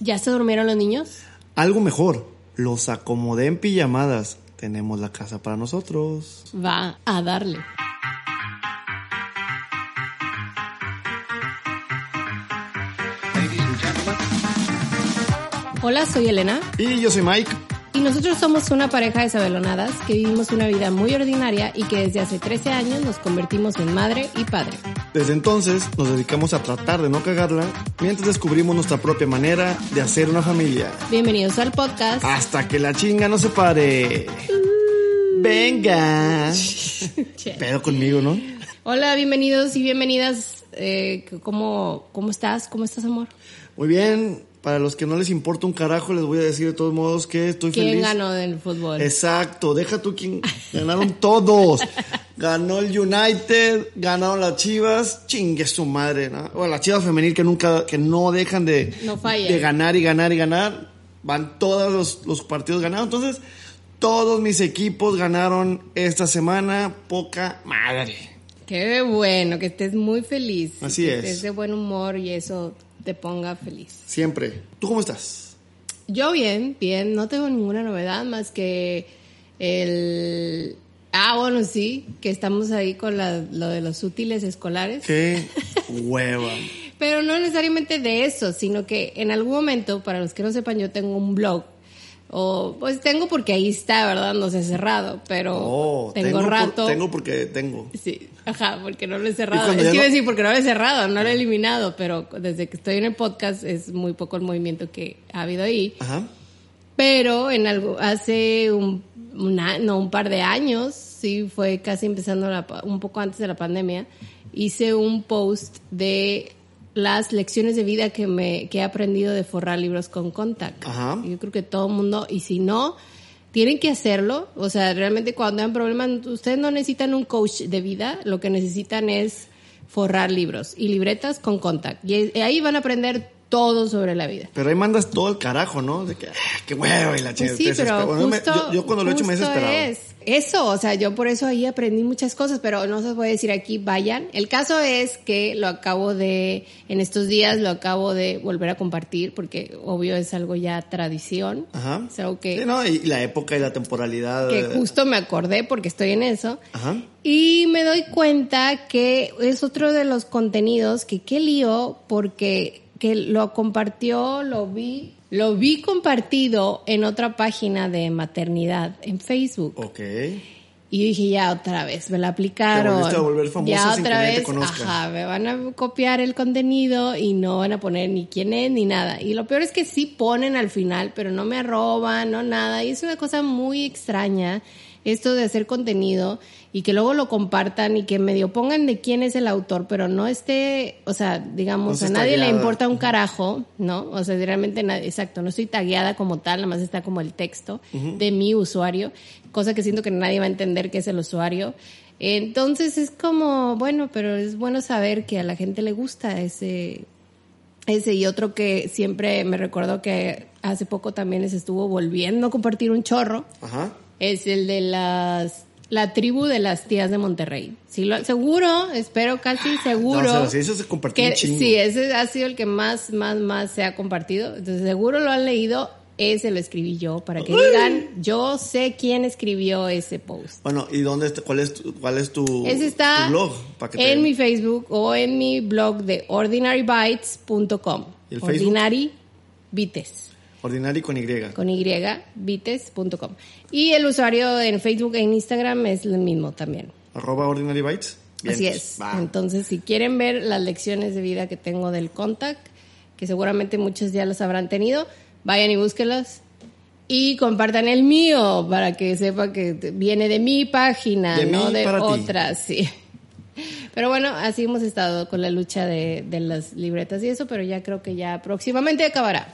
¿Ya se durmieron los niños? Algo mejor, los acomodé en pijamadas. Tenemos la casa para nosotros. Va a darle. Hola, soy Elena Y yo soy Mike. y nosotros somos una pareja de sabelonadas que vivimos una vida muy ordinaria y que desde hace 13 años nos convertimos en madre y padre. Desde entonces nos dedicamos a tratar de no cagarla mientras descubrimos nuestra propia manera de hacer una familia. Bienvenidos al podcast. Hasta que la chinga no se pare. Venga. Pero conmigo, ¿no? Hola, bienvenidos y bienvenidas. Eh, ¿cómo, ¿Cómo estás? ¿Cómo estás, amor? Muy bien. Para los que no les importa un carajo, les voy a decir de todos modos que estoy ¿Quién feliz. ganó del fútbol? Exacto, deja tú quien ganaron todos. Ganó el United, ganaron las Chivas, chingue su madre, ¿no? Bueno, las Chivas femenil que nunca, que no dejan de, No de ganar y ganar y ganar. Van todos los, los partidos ganados. Entonces, todos mis equipos ganaron esta semana. Poca madre. Qué bueno, que estés muy feliz. Así que es. estés de buen humor y eso te ponga feliz. Siempre. ¿Tú cómo estás? Yo bien, bien, no tengo ninguna novedad más que el... Ah, bueno, sí, que estamos ahí con la- lo de los útiles escolares. Qué hueva. Pero no necesariamente de eso, sino que en algún momento, para los que no sepan, yo tengo un blog. O, pues tengo porque ahí está, ¿verdad? No se ha cerrado, pero Oh, tengo, rato. tengo porque tengo. Sí, ajá, porque no lo he cerrado. Es que iba a decir porque no lo he cerrado, no lo he eliminado, pero desde que estoy en el podcast es muy poco el movimiento que ha habido ahí. Ajá. Pero en algo, hace un, una- no, un par de años, sí, fue casi empezando la un poco antes de la pandemia, hice un post de las lecciones de vida que me que he aprendido de forrar libros con Contact. Ajá. Yo creo que todo el mundo, y si no, tienen que hacerlo. O sea, realmente cuando tengan problemas, ustedes no necesitan un coach de vida, lo que necesitan es forrar libros y libretas con Contact. Y ahí van a aprender todo sobre la vida. Pero ahí mandas todo el carajo, ¿no? De que, ah, qué hueva y la chingada. Pues sí, te pero me- justo, yo, yo cuando lo he hecho me he desesperado. es eso, o sea, yo por eso ahí aprendí muchas cosas, pero no se a decir aquí, vayan. El caso es que lo acabo de, en estos días lo acabo de volver a compartir, porque obvio es algo ya tradición. Ajá. Es algo que, Sí, ¿no? Y la época y la temporalidad. que justo me acordé porque estoy en eso. Ajá. Y me doy cuenta que es otro de los contenidos que qué lío porque que lo compartió, lo vi, lo vi compartido en otra página de maternidad en Facebook. Ok. Y yo dije, ya otra vez, me la aplicaron. volviste a volver famosa ya sin que otra te vez, conozca. ajá, me van a copiar el contenido y no van a poner ni quién es ni nada. Y lo peor es que sí ponen al final, pero no me arroban, no nada. Y es una cosa muy extraña esto de hacer contenido y que luego lo compartan y que medio pongan de quién es el autor, pero no esté, o sea, digamos, No a nadie le importa un carajo, ¿no? O sea, realmente, nadie, exacto, no estoy tagueada como tal, nada más está como el texto de mi usuario, cosa que siento que nadie va a entender que es el usuario. Entonces es como, bueno, pero es bueno saber que a la gente le gusta ese, ese y otro que siempre me recuerdo que hace poco también les estuvo volviendo a compartir un chorro, Ajá. Es el de las la tribu de las tías de Monterrey. Sí, lo, seguro, espero casi seguro. No, o sea, sí, eso se compartió que, un chingo. Sí, ese ha sido el que más, más, más se ha compartido. Entonces seguro lo han leído. Ese lo escribí yo para que digan, yo sé quién escribió ese post. Bueno, ¿y dónde está, cuál es tu, cuál es tu, Ese está tu blog? Para que te- en mi Facebook o en mi blog de ordinarybites.com. ¿Y el Facebook? Ordinary Bites Ordinary con Y. con Y, bites.com. Y el usuario en Facebook e Instagram es el mismo también. Arroba Ordinary Bytes. Bien, Así pues, es. va. Entonces, si quieren ver las lecciones de vida que tengo del Contact, que seguramente muchos ya las habrán tenido, vayan y búsquenlas. Y compartan el mío para que sepa que viene de mi página, De no de para ti. sí. Pero bueno, así hemos estado con la lucha de, de las libretas y eso, pero ya creo que ya próximamente acabará.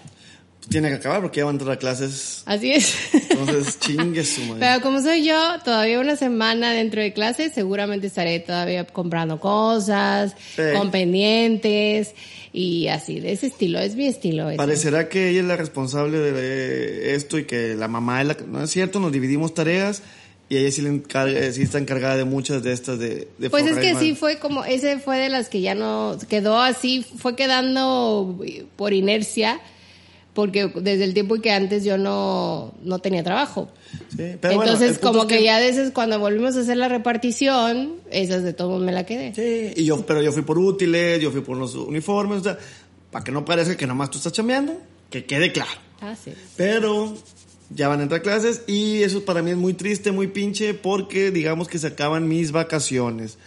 Tiene que acabar porque ya van a entrar a clases. Así es. Entonces, chingue su madre. Pero como soy yo, todavía una semana dentro de clases, seguramente estaré todavía comprando cosas, Sí. con pendientes y así, de ese estilo, es mi estilo. ese. Parecerá que ella es la responsable de esto y que la mamá es la. No es cierto, nos dividimos tareas y ella sí, le encarga, eh, sí está encargada de muchas de estas de... de Pues es que sí fue como, ese fue de las que ya no, quedó así, fue quedando por inercia, porque desde el tiempo que antes yo no, no tenía trabajo. Sí, pero bueno, Entonces, punto como es que, ya a veces cuando volvimos a hacer la repartición, esas de todos me la quedé. Sí, y yo, pero yo fui por útiles, yo fui por unos uniformes, o sea, para que no parezca que nomás tú estás chambeando, que quede claro. Ah, sí. Pero ya van a entrar clases y eso para mí es muy triste, muy pinche, porque digamos que se acaban mis vacaciones.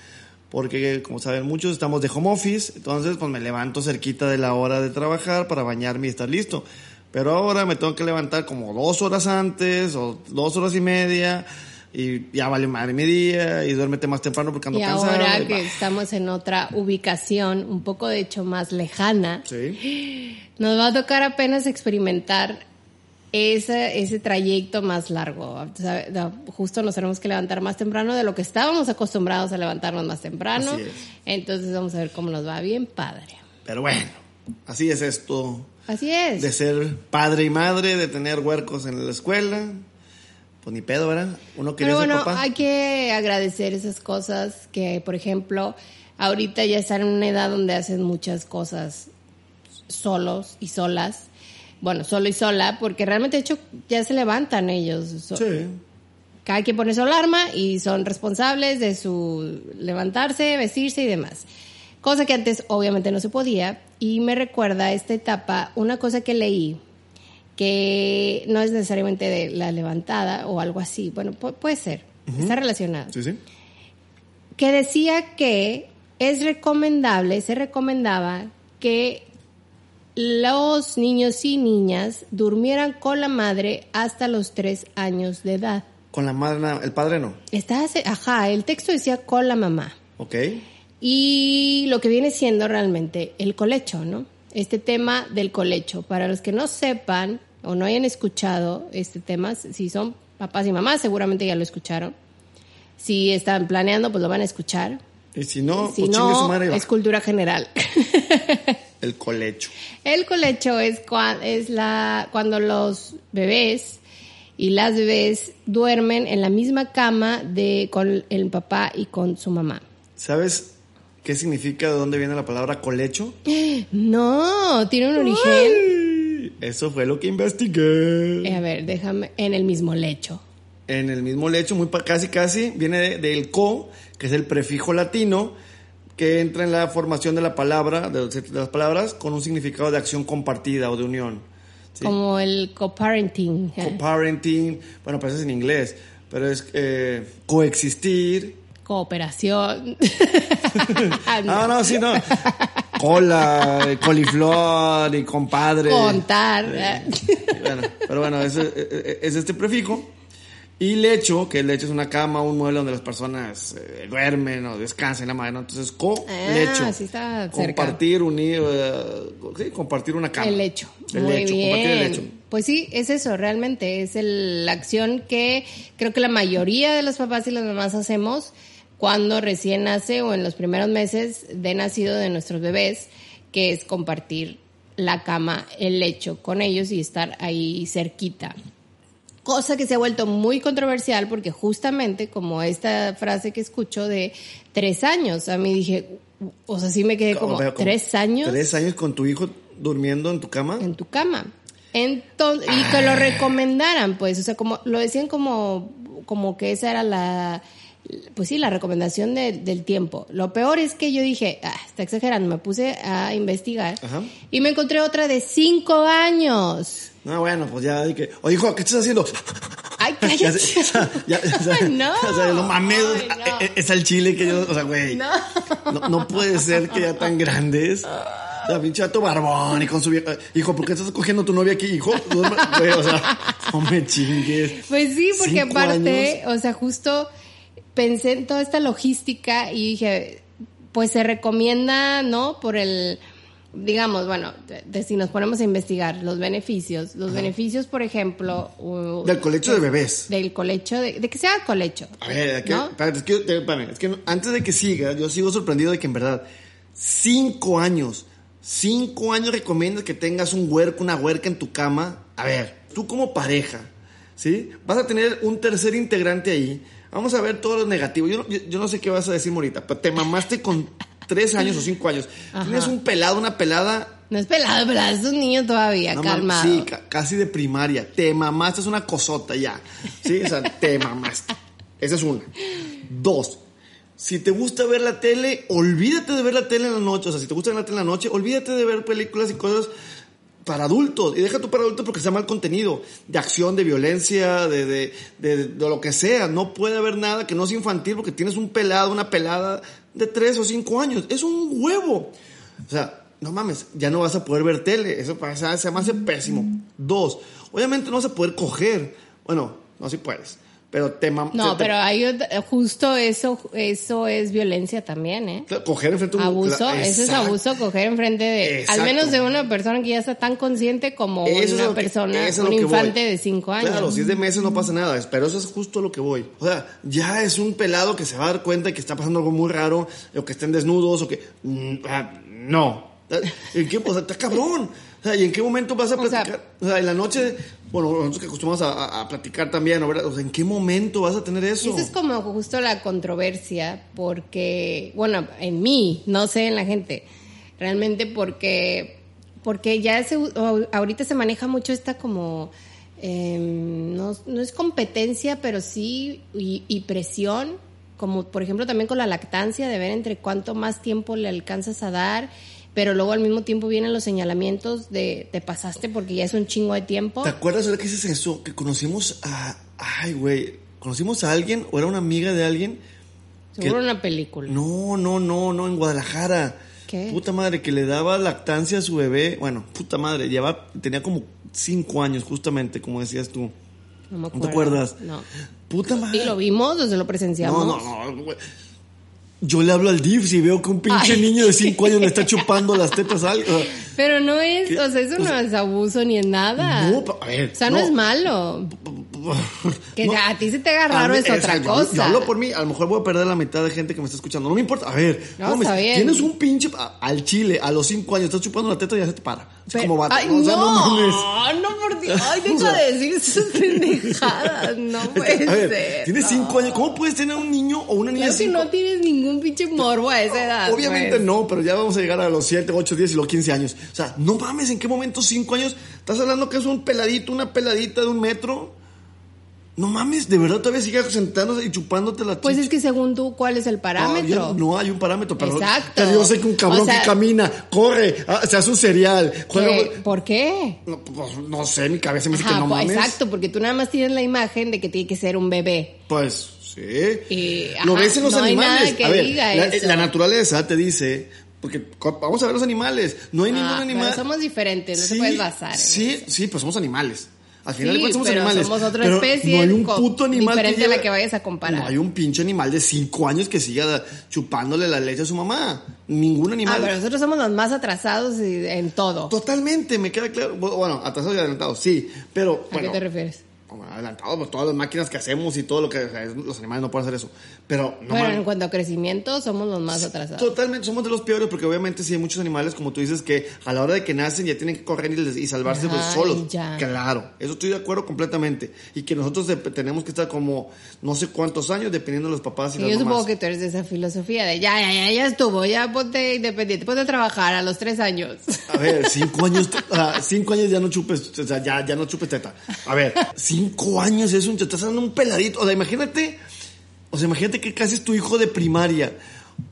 Porque, como saben muchos, estamos de home office, entonces pues me levanto cerquita de la hora de trabajar para bañarme y estar listo. Pero ahora me tengo que levantar como dos horas antes o dos horas y media y ya vale madre mi día y duérmete más temprano porque ando Y cansado. ahora y que bah. estamos en otra ubicación, un poco de hecho más lejana, Sí. nos va a tocar apenas experimentar ese, ese trayecto más largo. O sea, no, Justo nos tenemos que levantar más temprano de lo que estábamos acostumbrados a levantarnos más temprano. Entonces vamos a ver cómo nos va. Bien padre. Pero bueno, así es esto Así es. de ser padre y madre, de tener huercos en la escuela. Pues ni pedo, ¿verdad? Uno quería Pero ser bueno, papá. hay que agradecer esas cosas que, por ejemplo, ahorita ya están en una edad donde hacen muchas cosas solos y solas. Bueno, solo y sola, porque realmente de hecho ya se levantan ellos. So- Sí. Cada quien pone su alarma y son responsables de su levantarse, vestirse y demás. Cosa que antes obviamente no se podía. Y me recuerda a esta etapa una cosa que leí, que no es necesariamente de la levantada o algo así. Bueno, pu- puede ser, está relacionado. Sí, sí. Que decía que es recomendable, se recomendaba que los niños y niñas durmieran con la madre hasta los tres años de edad. Con la madre, el padre no. Está, ajá, el texto decía con la mamá. Ok. Y lo que viene siendo realmente el colecho, ¿no? Este tema del colecho. Para los que no sepan o no hayan escuchado este tema, si son papás y mamás, seguramente ya lo escucharon. Si están planeando, pues lo van a escuchar. Y si no, si pues chingue su no, madre va. es cultura general. El colecho. El colecho es, cua- es la, cuando los bebés y las bebés duermen en la misma cama de, con el papá y con su mamá. ¿Sabes qué significa de dónde viene la palabra colecho? No, tiene un origen. Eso fue lo que investigué. Eh, a ver, déjame, en el mismo lecho. En el mismo lecho, muy casi casi, viene de- del co, que es el prefijo latino, que entra en la formación de la palabra, de, de las palabras, con un significado de acción compartida o de unión. ¿sí? Como el coparenting. ¿eh? Co-parenting, bueno, pues es en inglés, pero es eh, coexistir. Cooperación. Ah, no, sí, no. Cola, eh, coliflor y compadre. Contar. Eh, bueno, pero bueno, es, es- es este prefijo. Y lecho, que el lecho es una cama, un mueble donde las personas eh, duermen o descansan, la madre, ¿no? Entonces, co-lecho. Ah, sí está cerca. compartir, unir, eh, sí, compartir una cama. El hecho. El Muy lecho, bien. compartir el lecho. Pues sí, es eso, realmente. Es el- la acción que creo que la mayoría de los papás y las mamás hacemos cuando recién nace o en los primeros meses de nacido de nuestros bebés, que es compartir la cama, el lecho con ellos y estar ahí cerquita. Cosa que se ha vuelto muy controversial porque justamente como esta frase que escucho de tres años, a mí dije, o sea, sí me quedé como, tres años Tres años con tu hijo durmiendo en tu cama. en tu cama. Entonces, y que lo recomendaran, pues, o sea, como lo decían como, como que esa era la, pues sí, la recomendación de- del tiempo. Lo peor es que yo dije, ah, está exagerando, me puse a investigar Ajá. y me encontré otra de cinco años. No, bueno, pues ya dije, oye, hijo, ¿qué estás haciendo? Ay, cállate. o sea, ya- o sea, No. o sea, no mames, Ay, no. es- es al chile que yo, o sea, güey, No. no. no puede ser que ya tan grandes, la pinche vato barbón y con su vieja, hijo, ¿por qué estás cogiendo a tu novia aquí, hijo? Güey, o sea, no me chingues. Pues sí, porque Cinco aparte, o sea, justo pensé en toda esta logística y dije, pues se recomienda, ¿no? Por el, digamos, bueno, de- de si nos ponemos a investigar los beneficios, los beneficios, por ejemplo, Del colecho de bebés. del colecho, de, de que sea colecho. A ver, es que, ¿no? espérate, es que, te- espérame, es que no- antes de que siga, yo sigo sorprendido de que en verdad, cinco años, cinco años recomiendas que tengas un huerco, una huerca en tu cama. A ver, tú como pareja, ¿sí? Vas a tener un tercer integrante ahí. Vamos a ver todo lo negativo. Yo no, yo, yo no sé qué vas a decir, Morita, pero te mamaste con tres años o cinco años. Ajá. Tienes un pelado, una pelada No es pelado, pelado, es un niño todavía, No calmado. sí, ca- casi de primaria. Te mamaste, es una cosota ya. Sí, o sea, te mamaste. Esa es una. Dos. Si te gusta ver la tele, olvídate de ver la tele en la noche. O sea, si te gusta ver la tele en la noche, olvídate de ver películas y cosas para adultos. Y deja tú para adultos porque sea mal contenido. De acción, de violencia, de, de, de- de lo que sea. No puede haber nada que no sea infantil porque tienes un pelado, una pelada de tres o cinco años. Es un huevo. O sea, no mames, ya no vas a poder ver tele. Eso pasa, se me hace pésimo. Dos, obviamente no vas a poder coger. Bueno, no si puedes. Pero te No, te- te- pero hay justo eso, eso es violencia también, ¿eh? Coger enfrente de un Abuso, eso es abuso, coger enfrente de, Exacto. al menos de una persona que ya está tan consciente como Eso una que- persona, un infante voy. de cinco años. Claro, si es de meses no pasa nada, pero eso es justo lo que voy. O sea, ya es un pelado que se va a dar cuenta que está pasando algo muy raro, o que estén desnudos, o que... mm, no. ¿En qué? O sea, está cabrón. Sea, ¿y en qué momento vas a O sea- platicar? O sea, en la noche, bueno, nosotros que acostumbramos a, a- a platicar también. ¿verdad? O sea, ¿en qué momento vas a tener eso? Esa es como justo la controversia, porque, bueno, en mí, no sé en la gente, realmente porque, porque ya se, ahorita se maneja mucho esta como, em, no, no es competencia, pero sí, y, y presión, como por ejemplo también con la lactancia, de ver entre cuánto más tiempo le alcanzas a dar, pero luego al mismo tiempo vienen los señalamientos de te pasaste porque ya es un chingo de tiempo. ¿Te acuerdas ahora que dices eso? Que conocimos a... Ay, güey. Conocimos a alguien, o era una amiga de alguien. Seguro que- una película. No, no, no, no, en Guadalajara. ¿Qué? Puta madre, que le daba lactancia a su bebé. Bueno, puta madre, llevaba, tenía como cinco años, justamente, como decías tú. No, me ¿No te acuerdo. acuerdas? No. Puta madre. ¿Y lo vimos o se lo presenciamos? No, no, no, güey. Yo le hablo al DIF si veo que un pinche Ay. niño de cinco años le está chupando las tetas a alguien. Pero no es, ¿Qué? o sea, eso O no es abuso ni es nada. No, a ver, o sea, no, no. es malo. Que No. a ti se te haga A raro mí, es otra cosa. Yo, hablo por mí, a lo mejor voy a perder la mitad de gente que me está escuchando. No me importa. A ver, No, tienes un pinche a- al chile a los cinco años, estás chupando la teta y ya se te para. Pero- como vato. Ay, o sea, no, mames. no, por Dios. Ay, O deja sea, de decir esas pendejadas. No puede a ver, ser. tienes no. cinco años. ¿Cómo puedes tener un niño o una niña Claro que no tienes ningún pinche morbo a esa edad. Obviamente pues. no, pero ya vamos a llegar a los 7, 8, 10 y los 15 años. O sea, no mames, ¿en qué momento 5 años? ¿Estás hablando que es un peladito, una peladita de un metro? No mames, ¿de verdad todavía sigues sentándose y chupándote la Pues chicha? es que según tú, ¿cuál es el Ah, parámetro? ya no hay un parámetro, pero, Exacto. pero yo sé que un cabrón O sea- que camina, corre, ah, se hace un cereal, juega... ¿Por qué? No, pues, no sé, mi cabeza me dice Ajá, que no pues, mames. exacto, porque tú nada más tienes la imagen de que tiene que ser un bebé. Pues sí. Y, Lo ajá, ves en los no hay animales. nada que a ver, diga la, eso. la naturaleza te dice, porque vamos a ver los animales. No hay ningún Ah, animal. pero somos diferentes, no Sí, puedes basar en Sí, eso. sí, pues somos animales. Al final Sí, de cuentas somos pero animales. somos otra especie No hay un puto animal diferente a la lleve- que vayas a comparar. No hay un pinche animal de 5 años que siga chupándole la leche a su mamá. Ningún Ah, animal. pero nosotros somos los más atrasados en todo. Totalmente, me queda claro. Bueno, atrasados y adelantados, sí. Pero, ¿A bueno, qué te refieres? Bueno, adelantados, pues todas las máquinas que hacemos y todo lo que. o sea, los animales no pueden hacer eso. Pero, no bueno, en cuanto a crecimiento, somos los más atrasados. Totalmente, somos de los peores porque obviamente sí hay muchos animales, como tú dices, que a la hora de que nacen ya tienen que correr y, y salvarse pues, Ay, solos. ya. Claro, eso estoy de acuerdo completamente. Y que nosotros tenemos que estar como no sé cuántos años dependiendo de los papás y Y las yo mamás. supongo que tú eres de esa filosofía de ya, ya, ya, ya estuvo, ya ponte independiente, ponte a trabajar a los tres años. A ver, cinco años, sea, cinco años ya no chupes, o sea, ya, ya no chupes teta. A ver, cinco años es un, te estás dando un peladito. O sea, imagínate, o sea, imagínate que casi es tu hijo de primaria.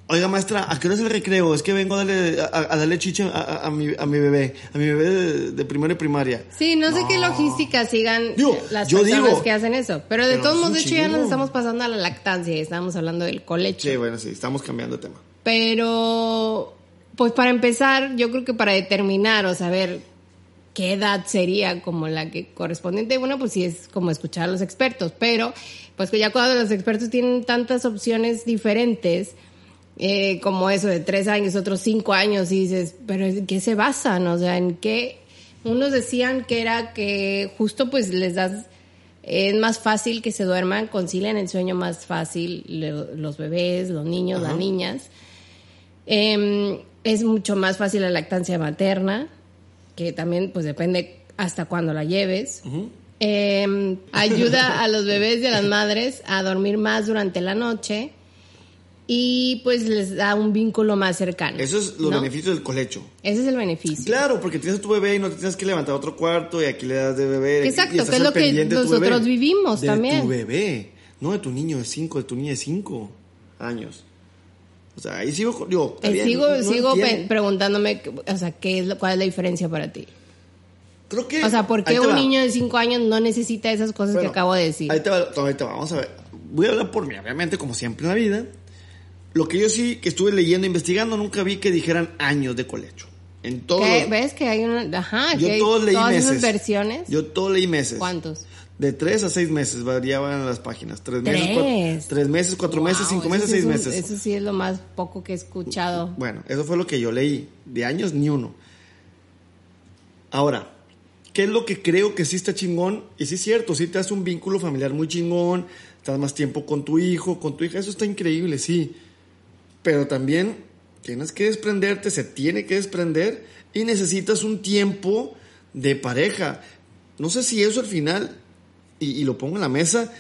Oiga, maestra, ¿a qué hora es el recreo? Es que vengo a darle, a, a darle chiche a, a- a mi, a mi bebé, a mi bebé de, de primero y primaria. Sí, no, sé qué logística sigan Digo, las yo personas digo, que hacen eso. Pero de todos modos, de hecho, ya nos estamos pasando a la lactancia y estábamos hablando del colecho. Sí, bueno, sí, estamos cambiando de tema. Pero, pues para empezar, yo creo que para determinar o saber qué edad sería como la que correspondiente, bueno, pues sí es como escuchar a los expertos, pero pues que ya cuando los expertos tienen tantas opciones diferentes, eh, como eso de tres años, otros cinco años, y dices, pero ¿en qué se basan? O sea, ¿en qué? Unos decían que era que justo pues les das es más fácil que se duerman, concilian el sueño más fácil le- los bebés, los niños, Ajá. las niñas. Em, es mucho más fácil la lactancia materna, que también pues depende hasta cuándo la lleves. Em, ayuda a los bebés y a las madres a dormir más durante la noche. y pues les da un vínculo más cercano. Eso es los ¿no? beneficios del colecho. Ese es el beneficio. Claro, porque tienes a tu bebé y no te tienes que levantar a otro cuarto y aquí le das de beber. Exacto, y estás que es lo que de nosotros vivimos de también. tu bebé, no de tu niño de 5, de tu niña de 5 años. O sea, ahí sigo, digo, Eh, bien, sigo no sigo pe- preguntándome, o sea, ¿qué es ¿cuál es la diferencia para ti? Creo que... O sea, ¿por qué un va. niño de 5 años no necesita esas cosas que acabo de decir? Ahí te va, ahí te va, vamos a ver. Voy a hablar por mí, obviamente, como siempre en la vida. Lo que yo sí que estuve leyendo, investigando, nunca vi que dijeran años de colecho. En todos ¿Ves que hay una... Ajá, Yo que hay todos leí todas meses. esas versiones? Yo todo leí meses. ¿Cuántos? De tres a seis meses variaban las páginas. Tres, meses, Tres. cuatro, tres meses, cuatro meses, cinco meses, sí seis es un- meses. Eso sí es lo más poco que he escuchado. Bueno, eso fue lo que yo leí. De años ni uno. Ahora, ¿qué es lo que creo que sí está chingón? Y sí es cierto, sí te hace un vínculo familiar muy chingón, estás más tiempo con tu hijo, con tu hija, eso está increíble, sí. Pero también tienes que desprenderte, se tiene que desprender y necesitas un tiempo de pareja. No sé si eso al final, y, lo pongo en la mesa,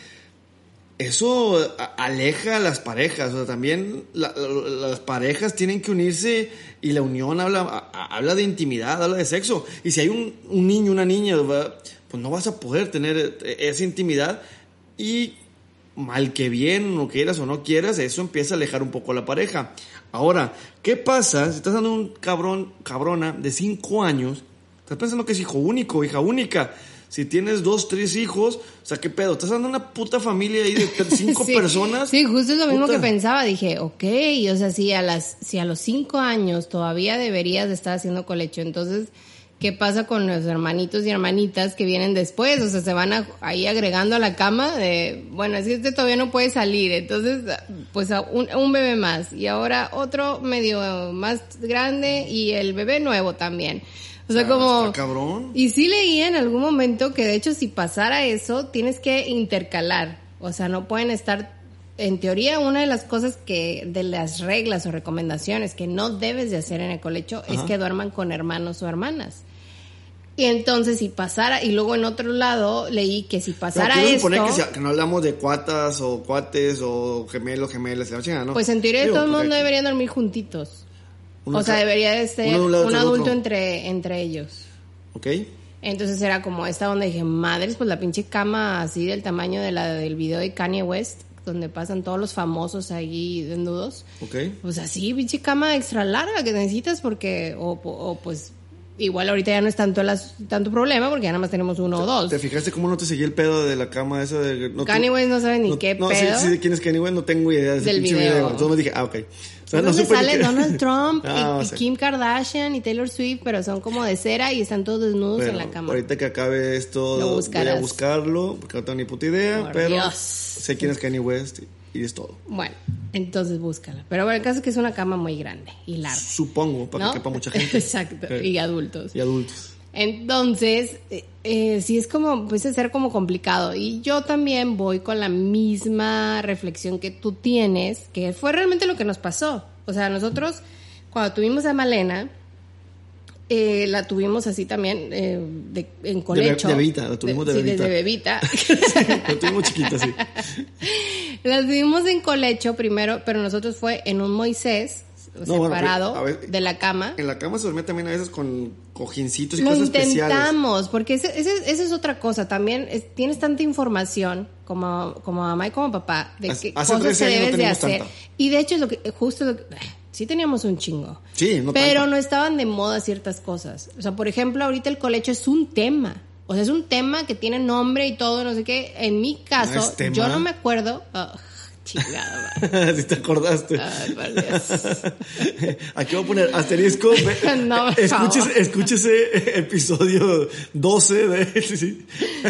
eso aleja a las parejas, o también la- la- las parejas tienen que unirse y la unión habla, habla de intimidad, habla de sexo. Y si hay un, niño, una niña, pues no vas a poder tener eh, esa intimidad y mal que bien, o quieras o no quieras, eso empieza a alejar un poco a la pareja. Ahora, ¿qué pasa si estás dando un cabrón, cabrona de 5 años? Estás pensando que es hijo único, hija única. Si tienes dos, tres hijos, o sea, ¿qué pedo? Estás dando una puta familia ahí de cinco Sí, personas. Sí, justo es lo mismo que pensaba. Dije, ok, o sea, si a, las, si a los cinco años todavía deberías de estar haciendo colecho, entonces, ¿qué pasa con los hermanitos y hermanitas que vienen después? O sea, se van a- ahí agregando a la cama de, bueno, es que este todavía no puede salir, entonces, pues un bebé más y ahora otro medio más grande y el bebé nuevo también. O sea, Ah, como... cabrón. Y sí leí en algún momento que de hecho si pasara eso, tienes que intercalar. O sea, no pueden estar... En teoría, una de las cosas que, de las reglas o recomendaciones que no debes de hacer en el colecho es que duerman con hermanos o hermanas. Y entonces si pasara, y luego en otro lado leí que si pasara esto, suponer que, si- que no hablamos de cuatas o cuates o gemelos, gemelas, la chingada, ¿no? pues en teoría Digo, todo el mundo deberían dormir juntitos. O sea, debería de ser de un adulto entre, entre ellos. ¿Ok? Entonces era como esta donde dije, madres, pues la pinche cama así del tamaño de la del video de Kanye West, donde pasan todos los famosos ahí desnudos. ¿Ok? Pues así, pinche cama extra larga que necesitas porque, o, o pues, igual ahorita ya no es tanto, las, tanto problema porque ya nada más tenemos uno o dos. ¿Te fijaste cómo no te seguí el pedo de la cama esa de... No, Kanye West no sabe ni no- qué no, pedo. Sí, sí, quién es Kanye West, no tengo idea de ese Del video. video. Entonces me dije, ah, ok. O sea, no sale Donald Trump Ah, y- no sé. Kim Kardashian y Taylor Swift, pero son como de cera y están todos desnudos Bueno, en la cama. ahorita que acabe esto, voy a buscarlo, porque no tengo ni puta idea, Por pero Dios. sé quién es Kanye West y, y es todo. Bueno, entonces búscala. Pero bueno, el caso es que es una cama muy grande y larga. Supongo, para ¿no? que quepa mucha gente. Exacto, Eh, y adultos. y adultos. Entonces, eh, eh, sí es como, a ser como complicado. Y yo también voy con la misma reflexión que tú tienes, que fue realmente lo que nos pasó. O sea, nosotros, cuando tuvimos a Malena, eh, la tuvimos así también eh, de- en colecho. de bebita, la tuvimos de sí, bebita. desde bebita. Lo tuvimos chiquita, sí. la tuvimos en colecho primero, pero nosotros fue en un Moisés No, separado ver, de la cama. En la cama se dormía también a veces con cojincitos y Lo cosas especiales. intentamos, porque esa es otra cosa. También es- tienes tanta información como, como mamá y como papá de qué cosas 13 se no debes de hacer. tanta. Y de hecho, es lo que, justo lo que- sí teníamos un chingo. Sí, no Pero tanta. no estaban de moda ciertas cosas. O sea, por ejemplo, ahorita el colecho es un tema. O sea, es un tema que tiene nombre y todo, no sé qué. En mi caso, ¿No es tema? yo no me acuerdo. Ah, chingada, si te acordaste. Ay, por Dios. Aquí voy a poner asterisco. No, escúchese, escúchese episodio 12 de... Sí.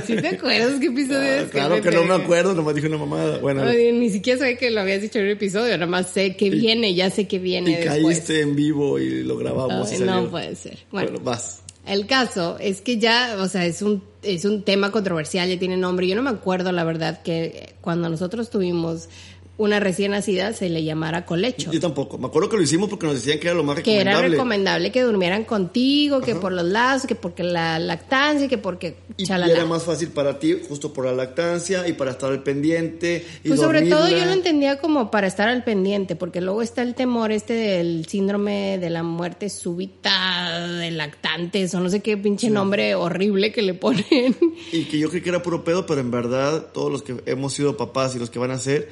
¿Sí te acuerdas qué episodio Ah, es? claro que no me pegué? acuerdo, nomás dije una mamada. Bueno, ni siquiera sabía que lo habías dicho en un episodio, nada más sé que viene, ya sé que viene y después. caíste en vivo y lo grabamos. Ay, y salió. no puede ser. Bueno, Bueno, vas. El caso es que ya, o sea, es un, es un tema controversial, ya tiene nombre. Yo no me acuerdo, la verdad, que cuando nosotros tuvimos una recién nacida se le llamara colecho. Yo tampoco. Me acuerdo que lo hicimos porque nos decían que era lo más que recomendable. era recomendable que durmieran contigo, que por los lazos, que porque la lactancia, que porque Y, y chalala. era más fácil para ti, justo por la lactancia y para estar al pendiente. Y Pues sobre todo yo lo entendía como para estar al pendiente, porque luego está el temor este del síndrome de la muerte súbita de lactantes o no sé qué pinche nombre horrible que le ponen. Y que yo creí que era puro pedo, pero en verdad, todos los que hemos sido papás y los que van a ser,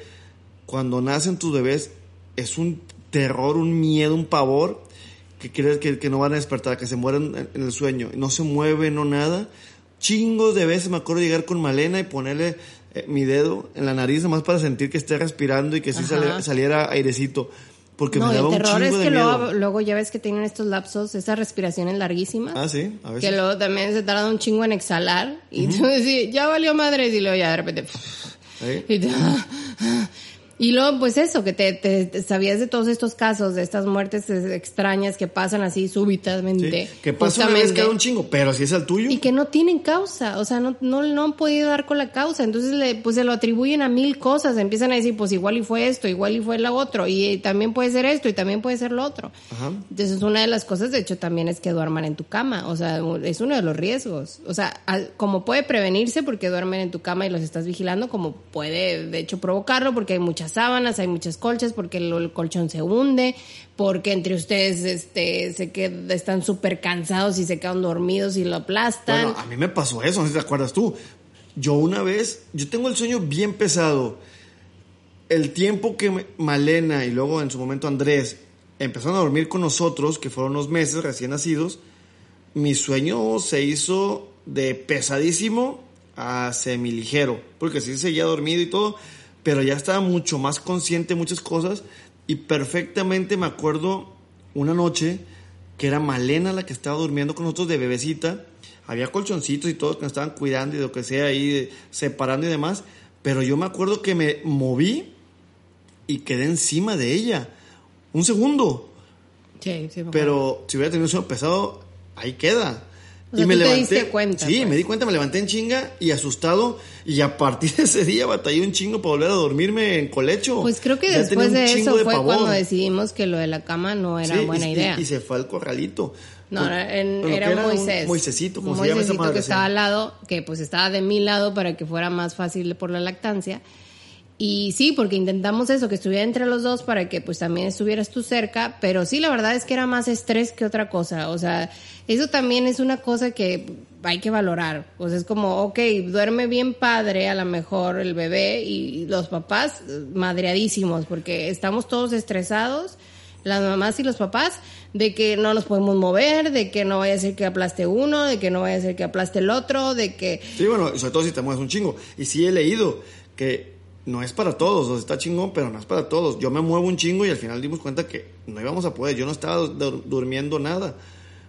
cuando nacen tus bebés, es un terror, un miedo, un pavor, que crees que, que no van a despertar, que se mueren en, el sueño. No se mueven, no nada. Chingos de veces me acuerdo llegar con Malena y ponerle eh, mi dedo en la nariz, nomás para sentir que esté respirando y que sí saliera, saliera airecito. Porque no, me daba el un terror chingo es que luego, luego ya ves que tienen estos lapsos, esas respiraciones larguísimas. Ah, sí, a veces. Que luego también se tarda un chingo en exhalar. Y tú decís, ya valió madre. Y luego ya de repente. ¿Eh? Y, te- y luego, pues eso, que te, te- te sabías de todos estos casos, de estas muertes extrañas que pasan así súbitamente. Sí, Que pasa una vez cada un chingo, pero si es el tuyo. Y que no tienen causa, o sea, no, no, no han podido dar con la causa. Entonces, le, pues se lo atribuyen a mil cosas. Empiezan a decir, pues igual y fue esto, igual y fue lo otro. Y también puede ser esto, y también puede ser lo otro. Ajá. Entonces, una de las cosas, de hecho, también es que duerman en tu cama. O sea, es uno de los riesgos. O sea, como puede prevenirse porque duermen en tu cama y los estás vigilando, como puede, de hecho, provocarlo porque hay muchas sábanas, hay muchas colchas, porque el, colchón se hunde, porque entre ustedes este, se qued- están súper cansados y se quedan dormidos y lo aplastan. Bueno, a mí me pasó eso, no sé si te acuerdas tú. Yo una vez, yo tengo el sueño bien pesado. El tiempo que Malena y luego en su momento Andrés empezaron a dormir con nosotros, que fueron unos meses recién nacidos, mi sueño se hizo de pesadísimo a semiligero, porque sí seguía dormido y todo, pero ya estaba mucho más consciente de muchas cosas y perfectamente me acuerdo una noche que era Malena la que estaba durmiendo con nosotros de bebecita, había colchoncitos y todos que nos estaban cuidando y lo que sea ahí, separando y demás, pero yo me acuerdo que me moví y quedé encima de ella, un segundo, Sí, sí, pero si hubiera tenido un sueño pesado, ahí queda. O sea, tú te diste cuenta, Sí, pues. me di cuenta, me levanté en chinga y asustado. Y a partir de ese día batallé un chingo para volver a dormirme en colecho. Pues creo que Ya después de eso fue pavor. cuando decidimos que lo de la cama no era Sí, buena y- idea. Y, y se fue al corralito. No, era, en- era un Moisés. Un Moisésito, como Un se llama esa madre. que estaba al lado, que pues estaba de mi lado para que fuera más fácil por la lactancia. Y sí, porque intentamos eso, que estuviera entre los dos para que pues también estuvieras tú cerca, pero sí, la verdad es que era más estrés que otra cosa. O sea, eso también es una cosa que hay que valorar. O sea, es como, ok, duerme bien padre a lo mejor el bebé y los papás madreadísimos porque estamos todos estresados las mamás y los papás de que no nos podemos mover, de que no vaya a ser que aplaste uno, de que no vaya a ser que aplaste el otro, de que Sí, bueno, sobre todo si te mueves un chingo. Y sí he leído que no es para todos, o sea, está chingón, pero no es para todos. Yo me muevo un chingo y al final dimos cuenta que no íbamos a poder. Yo no estaba dur- durmiendo nada.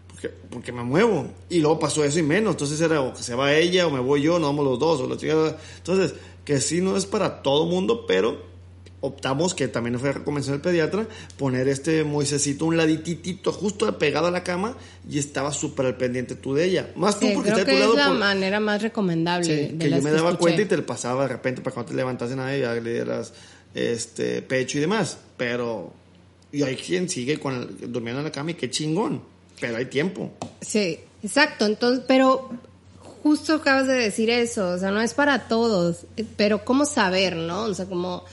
Porque, porque me muevo. Y luego pasó eso y menos. Entonces era o que se va ella o me voy yo, no vamos los dos. O la chingada. Entonces, que sí no es para todo mundo, pero optamos, que también fue recomendación del pediatra, poner este Moisésito un ladititito justo pegado a la cama y estaba súper al pendiente tú de ella. Más tú Sí, porque creo está que tu es lado. la por- manera más recomendable Sí, de que las yo me que daba escuché. cuenta y te lo pasaba de repente para cuando te levantas nada y ya le dieras este pecho y demás. Pero y hay quien sigue con el- durmiendo en la cama y qué chingón. Pero hay tiempo. Sí, exacto. Entonces, pero justo acabas de decir eso, o sea, no es para todos, pero cómo saber, ¿no? O sea, cómo,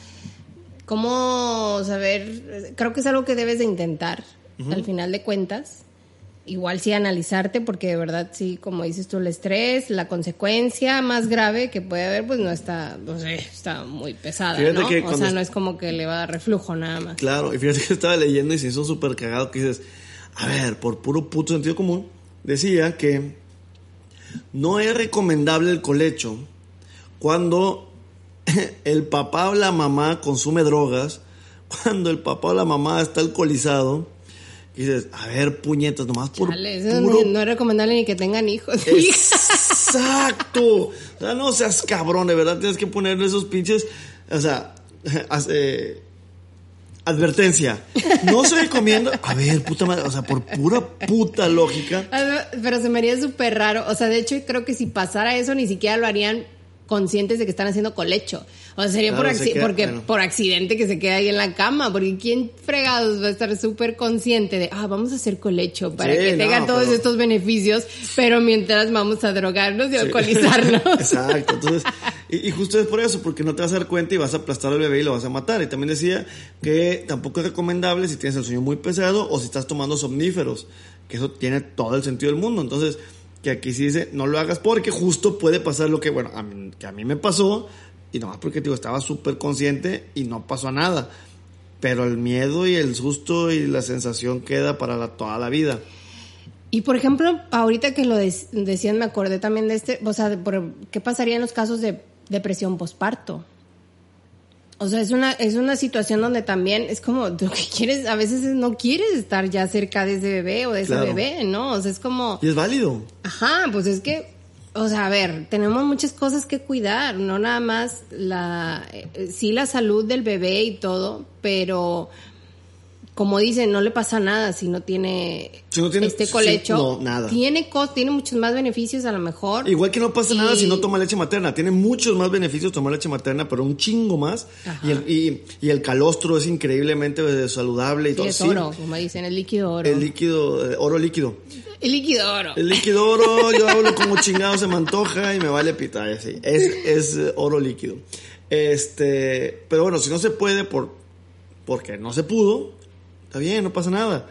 cómo saber, creo que es algo que debes de intentar al final de cuentas. Igual sí analizarte, porque de verdad sí, como dices tú, el estrés, la consecuencia más grave que puede haber, pues no está, no sé, está muy pesada, ¿no? que O sea, no es como que le va a dar reflujo nada más. Claro, y fíjate que estaba leyendo y se hizo súper cagado que dices, a ver, por puro puto sentido común, decía que no es recomendable el colecho cuando el papá o la mamá consume drogas, cuando el papá o la mamá está alcoholizado, y dices, a ver, puñetas, nomás por Chale, eso puro no, no es recomendable ni que tengan hijos. Exacto. O sea, no seas cabrón, de verdad tienes que ponerle esos pinches, o sea, eh, advertencia. No se recomienda, a ver, puta madre, o sea, por pura puta lógica. Pero se me haría súper raro. O sea, de hecho, creo que si pasara eso, ni siquiera lo harían conscientes de que están haciendo colecho. O sea, sería Claro, por, se acci- queda- porque, bueno. por accidente que se queda ahí en la cama, porque ¿quién fregados va a estar súper consciente de, ah, vamos a hacer colecho para Sí, que tenga no, todos pero- estos beneficios, pero mientras vamos a drogarnos y alcoholizarnos? Exacto, entonces, y, y justo es por eso, porque no te vas a dar cuenta y vas a aplastar al bebé y lo vas a matar. Y también decía que tampoco es recomendable si tienes el sueño muy pesado o si estás tomando somníferos, que eso tiene todo el sentido del mundo. Entonces, que aquí sí dice, no lo hagas porque justo puede pasar lo que, bueno, a mí, que a mí me pasó, y nomás porque digo, estaba súper consciente y no pasó nada. Pero el miedo y el susto y la sensación queda para toda la vida. Y por ejemplo, ahorita que lo decían, me acordé también de este, o sea, de por- ¿qué pasaría en los casos de depresión posparto? O sea, es una, es una situación donde también es como, lo que quieres, a veces es- no quieres estar ya cerca de ese bebé o de ese bebé, ¿no? O sea, es como, Y es válido. ajá, pues es que, o sea, a ver, tenemos muchas cosas que cuidar, no nada más la, eh, sí la salud del bebé y todo, pero como dicen, no le pasa nada si no tiene, Si no tiene- este colecho. no, nada. Tiene cos, tiene muchos más beneficios a lo mejor. Igual que no pasa nada si no toma leche materna. Tiene muchos más beneficios tomar leche materna, pero un chingo más. Ajá. Y el, y, y el calostro es increíblemente eh, saludable y Sí, todo. es Sí, oro, como dicen, el líquido oro. El líquido, eh, oro líquido. El líquido oro. El líquido oro, yo hablo como chingado se me antoja y me vale pitar así. Es, es eh, oro líquido. Este, pero bueno, si no se puede por, porque no se pudo, está bien, no pasa nada.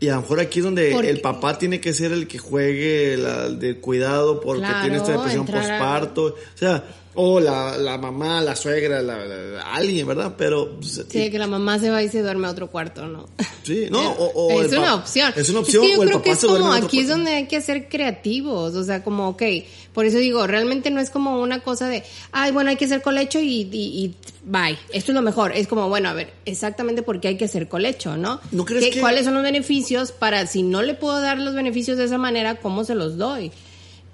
Y a lo mejor aquí es donde Porque- el papá tiene que ser el que juegue la, de cuidado porque Claro, tiene esta depresión a- postparto. O sea, o la, la mamá, la suegra, la, la- alguien, ¿verdad? Pero... pues, Sí, que la mamá se va y se duerme a otro cuarto, ¿no? Sí, no, o, o es una opción. Es una opción, que yo o el creo papá que es como aquí es donde hay que ser creativos, o sea, como, ok, por eso digo, realmente no es como una cosa de, ay, bueno, hay que hacer colecho y, y, y bye, esto es lo mejor. Es como, bueno, a ver, exactamente por qué hay que hacer colecho, ¿no? ¿No crees ¿Qué- que- ¿Cuáles son los beneficios para, si no le puedo dar los beneficios de esa manera, cómo se los doy?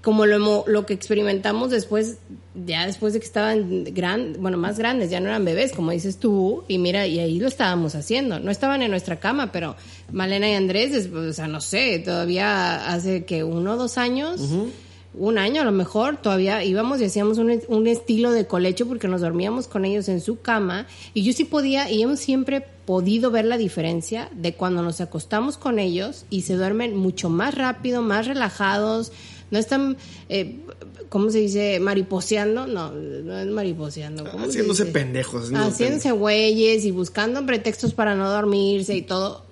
Como lo, lo que experimentamos después, ya después de que estaban gran, bueno, más grandes, ya no eran bebés, como dices tú, y mira, y ahí lo estábamos haciendo. No estaban en nuestra cama, pero Malena y Andrés, o sea, no sé, todavía hace que uno o dos años, un año a lo mejor, todavía íbamos y hacíamos un, un estilo de colecho porque nos dormíamos con ellos en su cama, y yo sí podía, y hemos siempre podido ver la diferencia de cuando nos acostamos con ellos y se duermen mucho más rápido, más relajados, no están, eh, ¿cómo se dice? Mariposeando, no, no es mariposeando. ¿cómo se Haciéndose dice? pendejos. haciéndose Haciéndose güeyes y buscando pretextos para no dormirse y todo.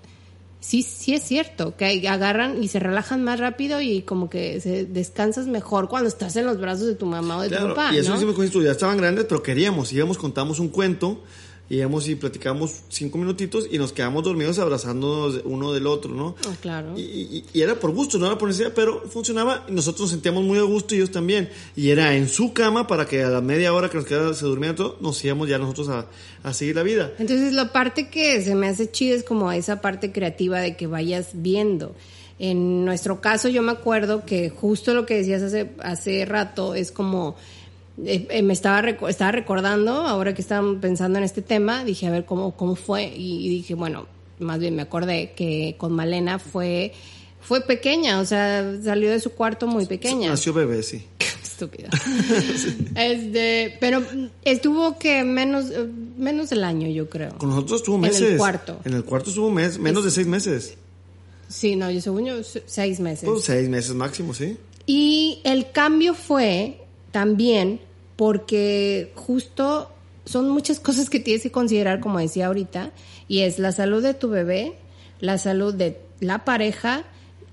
Sí, sí es cierto, que agarran y se relajan más rápido y como que se descansas mejor cuando estás en los brazos de tu mamá o de tu papá, y eso ¿no? hicimos con esto, ya estaban grandes, pero queríamos, íbamos, contamos un cuento, íbamos y platicamos cinco minutitos y nos quedamos dormidos abrazándonos uno del otro, ¿no? Ah, claro. Y, y- y era por gusto, no era por necesidad, pero funcionaba y nosotros nos sentíamos muy a gusto y ellos también. Y era en su cama para que a la media hora que nos quedaba se durmiera todo, nos íbamos ya nosotros a, a seguir la vida. Entonces la parte que se me hace chida es como esa parte creativa de que vayas viendo. En nuestro caso yo me acuerdo que justo lo que decías hace, hace rato es como, eh, eh, me estaba, estaba recordando, ahora que estábamos pensando en este tema, dije a ver cómo, cómo fue y, y dije, bueno, más bien me acordé que con Malena fue, fue pequeña, o sea, salió de su cuarto muy pequeña. Nació bebé, sí. Estúpida. Este, pero estuvo que menos, menos del año, yo creo. Con nosotros estuvo En el meses. cuarto. En el cuarto estuvo mes, menos de seis meses. Sí, no, yo según yo, se- seis meses. Pues seis meses máximo, sí. Y el cambio fue también porque justo son muchas cosas que tienes que considerar, como decía ahorita, y es la salud de tu bebé, la salud de la pareja,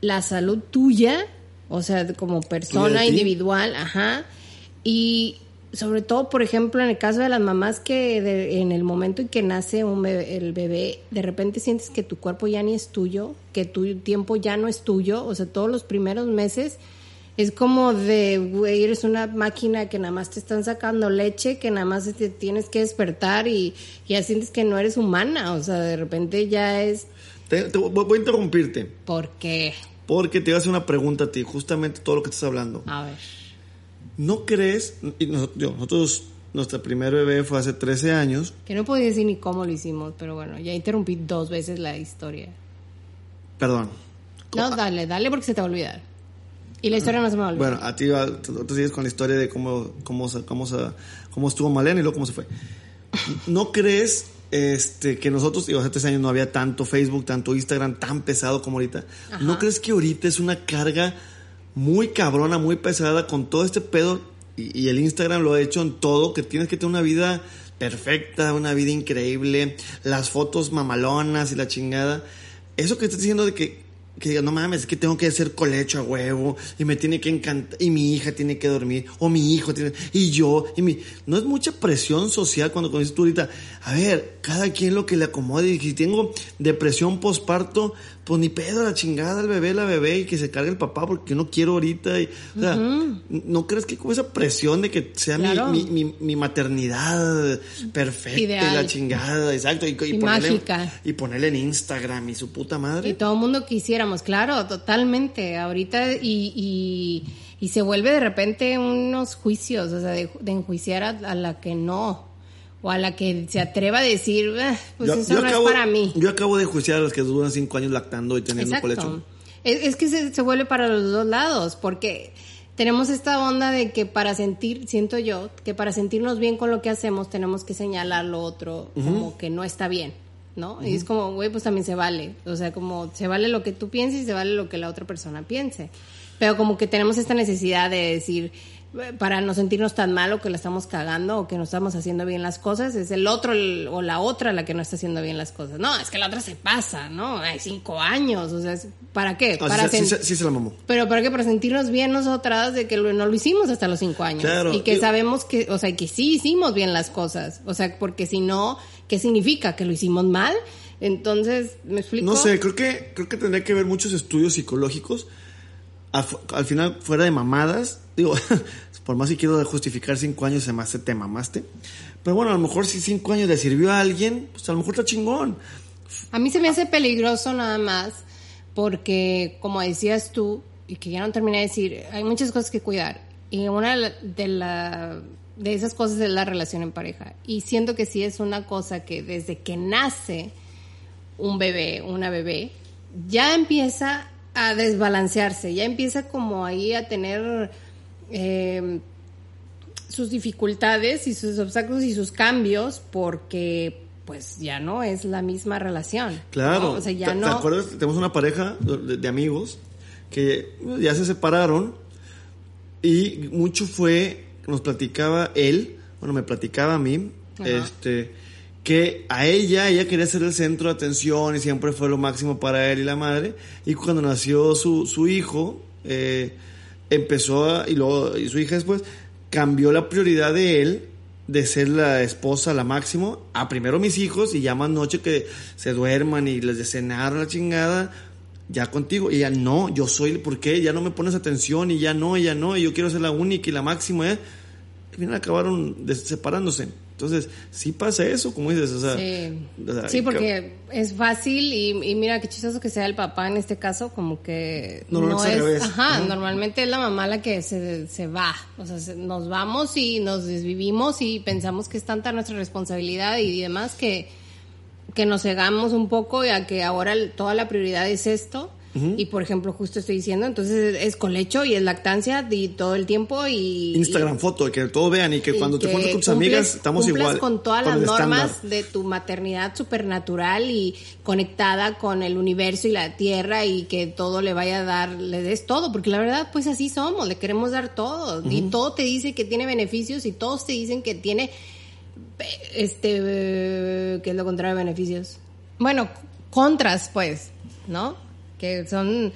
la salud tuya, o sea, como persona individual, ajá, y sobre todo, por ejemplo, en el caso de las mamás que de- en el momento en que nace un bebé- el bebé, de repente sientes que tu cuerpo ya ni es tuyo, que tu tiempo ya no es tuyo, o sea, todos los primeros meses es como de, güey, eres una máquina que nada más te están sacando leche, que nada más te tienes que despertar y ya sientes que no eres humana, o sea, de repente ya es, Te- te- voy a interrumpirte. ¿por qué? Porque te voy a hacer una pregunta a ti, justamente todo lo que estás hablando. A ver. ¿No crees? Y nosotros, nuestra primer bebé fue hace 13 años. Que no podía decir ni cómo lo hicimos, pero bueno, ya interrumpí dos veces la historia. Perdón. No, dale, dale porque se te va a olvidar. Y la historia no se me olvida. Bueno, a ti tú, sigues con la historia de cómo, cómo, cómo, cómo estuvo Malena y luego cómo se fue. ¿No crees este, que nosotros, digo, hace tres años no había tanto Facebook, tanto Instagram tan pesado como ahorita? ¿No crees que ahorita es una carga muy cabrona, muy pesada con todo este pedo? Y, y el Instagram lo ha hecho en todo, que tienes que tener una vida perfecta, una vida increíble, las fotos mamalonas y la chingada. Eso que estás diciendo de que, que digas, no mames, es que tengo que hacer colecho a huevo y me tiene que encantar, y mi hija tiene que dormir, o mi hijo tiene, y yo, y mi. No es mucha presión social cuando como dices tú ahorita, a ver, cada quien lo que le acomode, y si tengo depresión posparto, pues ni pedo, la chingada, el bebé, la bebé, y que se cargue el papá porque yo no quiero ahorita. Y, o sea, ¿no crees que como esa presión de que sea mi- Claro. mi, mi, mi maternidad perfecta y la chingada, exacto, y, y Y ponerle, mágica. y ponerle en Instagram y su puta madre? Y todo el mundo quisiéramos, claro, totalmente. Ahorita y, y, y se vuelve de repente unos juicios, o sea, de, de enjuiciar a, a la que no, o a la que se atreva a decir, "Ah, pues Yo- eso yo no acabo- es para mí. Yo acabo de juiciar a los que duran cinco años lactando y teniendo. Exacto. Es, es que se, se vuelve para los dos lados, porque tenemos esta onda de que para sentir, siento yo, que para sentirnos bien con lo que hacemos tenemos que señalar lo otro como que no está bien, ¿no? Y es como, güey, pues también se vale. O sea, como se vale lo que tú pienses y se vale lo que la otra persona piense. Pero como que tenemos esta necesidad de decir, para no sentirnos tan mal o que la estamos cagando o que no estamos haciendo bien las cosas, es el otro el- o la otra la que no está haciendo bien las cosas. No, es que la otra se pasa, ¿no? Hay cinco años, o sea, ¿para qué? Ah, para sí, sí, sí, sí se la mamó. pero para qué? Para sentirnos bien nosotras de que lo- no lo hicimos hasta los cinco años. Claro. Y que Digo- sabemos que, o sea, que sí hicimos bien las cosas. O sea, porque si no, ¿qué significa? ¿Que lo hicimos mal? Entonces, ¿me explico? No sé, creo que, creo que tendría que haber muchos estudios psicológicos. Al, al final, fuera de mamadas, digo, por más que quiero justificar cinco años, se me hace te mamaste. Pero bueno, a lo mejor si cinco años le sirvió a alguien, pues a lo mejor está chingón. A mí se me hace peligroso nada más porque, como decías tú, y que ya no terminé de decir, hay muchas cosas que cuidar. Y una de, la- de, esas cosas es la relación en pareja. Y siento que sí es una cosa que desde que nace un bebé, una bebé, ya empieza a desbalancearse, ya empieza como ahí a tener... eh, sus dificultades y sus obstáculos y sus cambios porque pues ya no es la misma relación. Claro. ¿no? O sea, ya ¿Te, no. te acuerdas? Tenemos una pareja de, de amigos que ya se separaron y mucho fue, nos platicaba él, bueno, me platicaba a mí, Ajá. este, que a ella, ella quería ser el centro de atención y siempre fue lo máximo para él y la madre. Y cuando nació su, su hijo, eh, empezó y luego, y su hija después, cambió la prioridad de él de ser la esposa, la máximo, a primero mis hijos y ya más noche que se duerman y les de cenar la chingada, ya contigo. Y ella, no, yo soy, ¿por qué? Ya no me pones atención y ya no, ya no, y yo quiero ser la única y la máxima, ¿eh? Final acabaron separándose. Entonces, sí pasa eso, como dices, o sea. Sí, o sea, Sí, porque es fácil y, y mira qué chistoso que sea el papá en este caso, como que Normalmente no es al es, revés, ajá, ¿no? normalmente es la mamá la que se, se va, o sea, se- nos vamos y nos desvivimos y pensamos que es tanta nuestra responsabilidad y demás que, que nos cegamos un poco y a que ahora toda la prioridad es esto. Y por ejemplo, justo estoy diciendo, entonces es colecho y es lactancia y todo el tiempo y... Instagram y- foto, que todo vean y que y cuando te que juntas con tus cumples- amigas estamos igual. con todas con las normas de tu maternidad supernatural y conectada con el universo y la tierra y que todo le vaya a dar, le des todo, porque la verdad pues así somos, le queremos dar todo y todo te dice que tiene beneficios y todos te dicen que tiene este que es lo contrario de beneficios. Bueno, contras pues, ¿no? Que son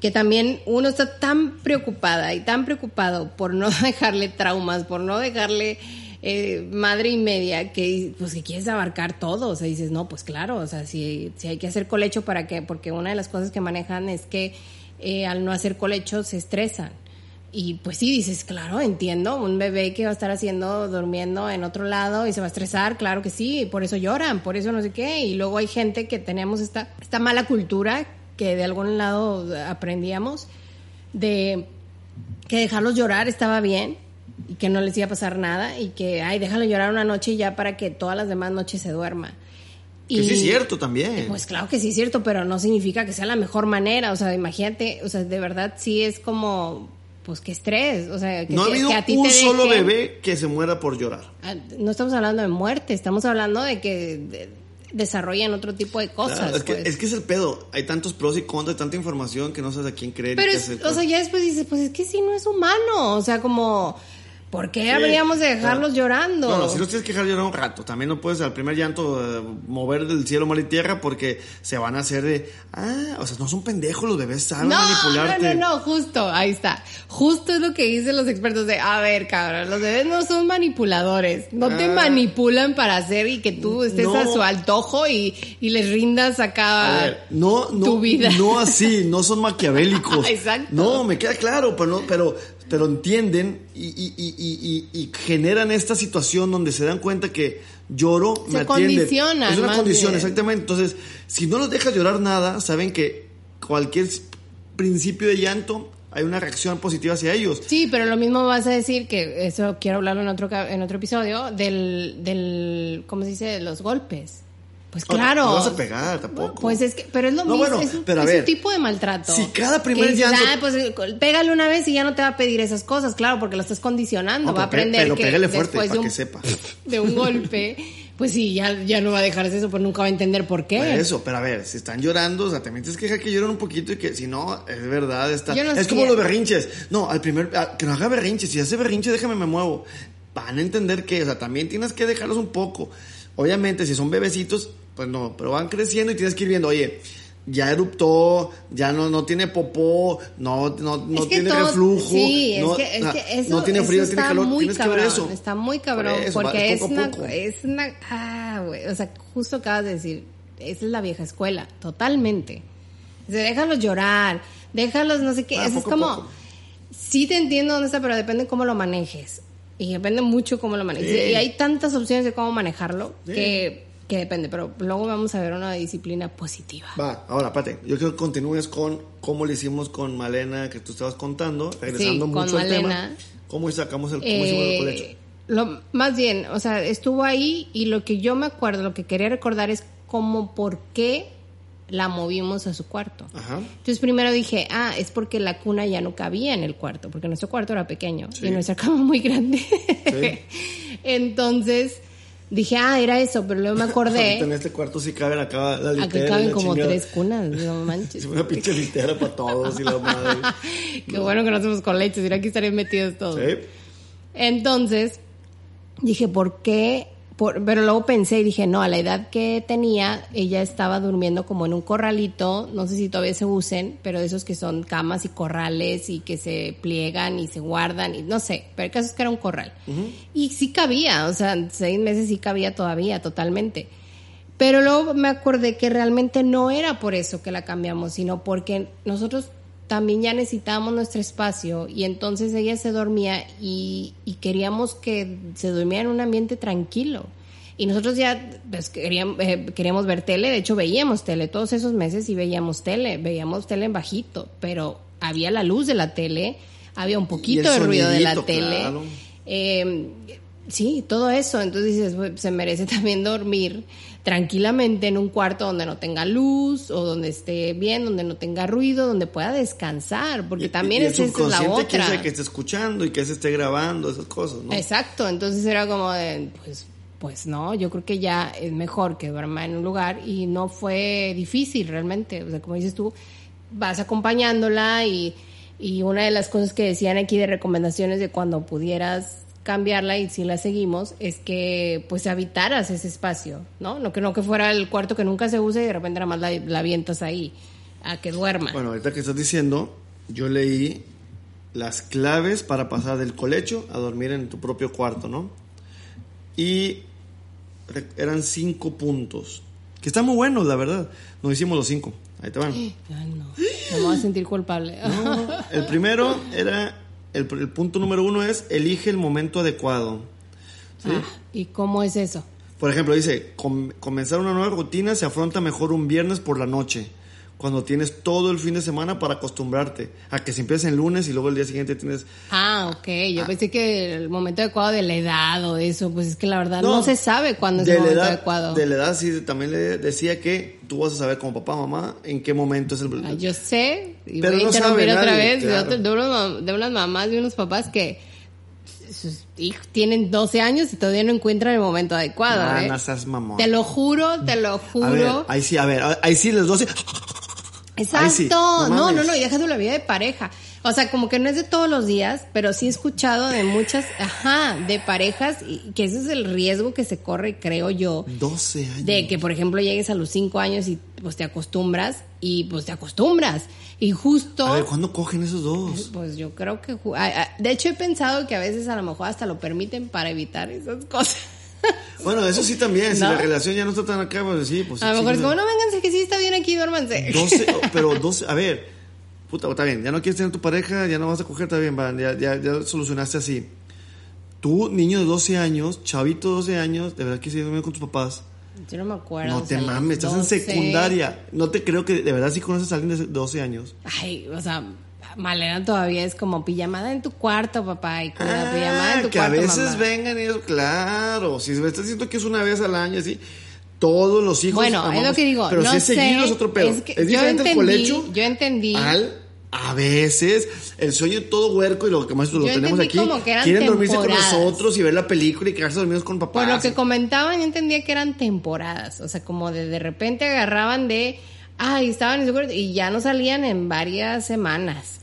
que también uno está tan preocupada y tan preocupado por no dejarle traumas, por no dejarle eh, madre y media, que pues que quieres abarcar todo, o sea, dices, no, pues claro, o sea, si, si hay que hacer colecho para que, porque una de las cosas que manejan es que eh, al no hacer colecho se estresan. Y pues sí, dices, claro, entiendo, un bebé que va a estar haciendo, durmiendo en otro lado y se va a estresar, claro que sí, por eso lloran, por eso no sé qué. Y luego hay gente que tenemos esta, esta mala cultura que de algún lado aprendíamos de que dejarlos llorar estaba bien y que no les iba a pasar nada y que, ay, déjalo llorar una noche y ya para que todas las demás noches se duerma. Que sí es cierto también. Pues claro que sí es cierto, pero no significa que sea la mejor manera. O sea, imagínate, o sea, de verdad sí es como, pues qué estrés. O sea, que, no ha habido que a ti un te solo bebé que se muera por llorar. Ah, No estamos hablando de muerte, estamos hablando de que de- desarrollan otro tipo de cosas. Claro, es, que, pues. es que es el pedo. Hay tantos pros y contras, tanta información que no sabes a quién creer. Pero, es- o sea, ya después dices, pues es que si no es humano. O sea, como, ¿por qué habríamos de dejarlos llorando? No, no, si los tienes que dejar llorar un rato. También no puedes al primer llanto eh, mover del cielo, mar y tierra porque se van a hacer de. Ah, o sea, no son pendejos los bebés, saben No, manipularte. no, no, no, justo, ahí está. Justo es lo que dicen los expertos de, a ver, cabrón, los bebés no son manipuladores, no te Ah. manipulan para hacer y que tú estés No. a su antojo y, y les rindas acá A ver, no, no, tu vida. no así, no son maquiavélicos. Exacto. No, me queda claro, pero no, pero, pero entienden y, y, y, y, generan esta situación donde se dan cuenta que lloro, Se me atienden. Es una condición, bien. exactamente. Entonces, si no los dejas llorar nada, saben que cualquier principio de llanto hay una reacción positiva hacia ellos. Sí, pero lo mismo vas a decir que eso quiero hablarlo en otro en otro episodio del del ¿cómo se dice? de los golpes. Pues claro. no vas a pegar tampoco. Pues es que, pero es lo No, mismo, bueno, es, un, pero a es ver, un tipo de maltrato. si cada primer llanto- "Ah, pues eh, pégale una vez y ya no te va a pedir esas cosas, claro, porque lo estás condicionando, No, va a aprender pero que pégale fuerte de para un, que sepa. de un golpe, pues sí, ya, ya no va a dejarse eso, pues nunca va a entender por qué. Eso, pero a ver, si están llorando, o sea, también tienes que dejar que lloren un poquito y que si no, es verdad, está. Yo no es sé. como los berrinches. No, al primer, a- que no haga berrinches. Si hace berrinche, déjame me muevo. Van a entender que, o sea, también tienes que dejarlos un poco. Obviamente, si son bebecitos, pues no, pero van creciendo y tienes que ir viendo, oye, ya eruptó, ya no, no tiene popó, no, no, no Es tiene todo- reflujo, Sí, es no, que, es que eso, no tiene frío, está tiene calor, muy tienes cabrón, que ver eso. Está muy cabrón, Por eso, va- porque es una, es una, ah, güey, o sea, justo acabas de decir, esa es la vieja escuela, totalmente. O sea, déjalos llorar, déjalos no sé qué, Ah, eso es poco como, poco. sí te entiendo dónde está, pero depende cómo lo manejes. Y depende mucho cómo lo manejes. Sí. Y hay tantas opciones de cómo manejarlo Sí. que, que depende, pero luego vamos a ver una disciplina positiva. Va, ahora, espérate. Yo quiero que continúes con cómo le hicimos con Malena, que tú estabas contando, regresando Sí, con mucho al tema. ¿Cómo sacamos el, cómo hicimos el colecho? Eh, lo, más bien, o sea, estuvo ahí y lo que yo me acuerdo, lo que quería recordar es cómo, por qué la movimos a su cuarto. Ajá. Entonces primero dije, ah, es porque la cuna ya no cabía en el cuarto, porque nuestro cuarto era pequeño Sí. y nuestra cama muy grande. Entonces dije, ah, era eso, pero luego me acordé, en este cuarto sí cabe la, cava- la acá litera. caben la como chingada. tres cunas, no manches. Es una pinche litera para todos y la madre. Qué bueno que no hacemos con leche, si no aquí estarían metidos todos. Sí. Entonces, dije, ¿por qué? Por- pero luego pensé y dije, no, a la edad que tenía, ella estaba durmiendo como en un corralito, no sé si todavía se usen, pero de esos que son camas y corrales y que se pliegan y se guardan, y no sé, pero el caso es que era un corral. Y sí cabía, o sea, seis meses sí cabía todavía, totalmente. Pero luego me acordé que realmente no era por eso que la cambiamos, sino porque nosotros también ya necesitábamos nuestro espacio y entonces ella se dormía y, y queríamos que se durmiera en un ambiente tranquilo. Y nosotros ya pues, queríamos, eh, queríamos ver tele, de hecho veíamos tele todos esos meses y veíamos tele, veíamos tele en bajito, pero había la luz de la tele, había un poquito de ruido de la tele. claro. Eh, sí, todo eso. Entonces dices, "Pues, se merece también dormir tranquilamente en un cuarto donde no tenga luz o donde esté bien, donde no tenga ruido, donde pueda descansar, porque Y- también y el esa es la otra. sabe que esté escuchando y que se esté grabando, esas cosas, ¿no? Exacto, entonces era como de, pues, pues no, yo creo que ya es mejor que duerma en un lugar y no fue difícil realmente, o sea, como dices tú, vas acompañándola y, y una de las cosas que decían aquí de recomendaciones de cuando pudieras cambiarla y si la seguimos es que pues habitaras ese espacio, ¿no? No que no que fuera el cuarto que nunca se use y de repente nada más la, la avientas ahí a que duerma. Bueno, ahorita que estás diciendo, yo leí las claves para pasar del colecho a dormir en tu propio cuarto, ¿no? Y eran cinco puntos. Que están muy buenos, la verdad. Nos hicimos los cinco. Ahí te van. Ay, no, no me voy a sentir culpable. No, el primero era, el, el punto número uno es, elige el momento adecuado. ¿Sí? Ah, ¿Y cómo es eso? Por ejemplo, dice, "Com- comenzar una nueva rutina se afronta mejor un viernes por la noche, cuando tienes todo el fin de semana para acostumbrarte a que si empiezas el lunes y luego el día siguiente tienes... Ah, ok. Yo pensé que el momento adecuado de la edad o eso, pues es que la verdad no, se sabe cuándo es de el momento edad, adecuado. De la edad sí, también le decía que tú vas a saber como papá, mamá, en qué momento es el... Ah, yo sé, y Pero voy a no interrumpir sabe otra vez, de, claro. otro- de mam- de unas mamás y unos papás que sus hijos tienen 12 años y todavía no encuentran el momento adecuado. Ah, ¿eh? no seas mamón. Te lo juro, te lo A ver, juro. ahí sí, a ver, ahí sí les doy... Exacto. Sí, no, no no, y deja de la vida de pareja. O sea, como que no es de todos los días, pero sí he escuchado de muchas, ajá, de parejas, y que ese es el riesgo que se corre, creo yo, 12 años. de que, por ejemplo, llegues a los cinco años y pues te acostumbras, y pues te acostumbras. Y justo... A ver, ¿cuándo cogen esos dos? Pues yo creo que... De hecho, he pensado que a veces a lo mejor hasta lo permiten para evitar esas cosas. Bueno, eso sí también, si ¿No? la relación ya no está tan acá, pues sí, pues... a lo mejor es sí, como, no, vénganse, que sí está bien aquí, duérmanse. 12, pero 12, a ver, puta, está bien, ya no quieres tener tu pareja, ya no vas a coger, está bien, va, ya, ya, ya solucionaste así. Tú, niño de 12 años, chavito de 12 años, de verdad que durmiendo con tus papás. Yo no me acuerdo. No o te sea, mames, estás 12. en secundaria. No te creo que de verdad sí conoces a alguien de 12 años. Ay, o sea, Malena todavía es como pijamada en tu cuarto, papá, y cuida pijamada en tu Ah, que cuarto, a veces mamá. vengan eso, claro. Si me estás diciendo que es una vez al año, así. Todos los hijos. Bueno, es lo que digo, Pero no si es seguido sé, es otro pedo. es Es, que yo diferente el entendí, colecho. yo entendí. Al. A veces, el sueño todo huerco y lo que más lo Yo tenemos entendí aquí. como que eran quieren dormirse con nosotros y ver la película y quedarse dormidos con papá. Por lo que comentaban, yo entendía que eran temporadas. O sea, como de, de repente agarraban de. Ay, estaban en su cuarto y ya no salían en varias semanas.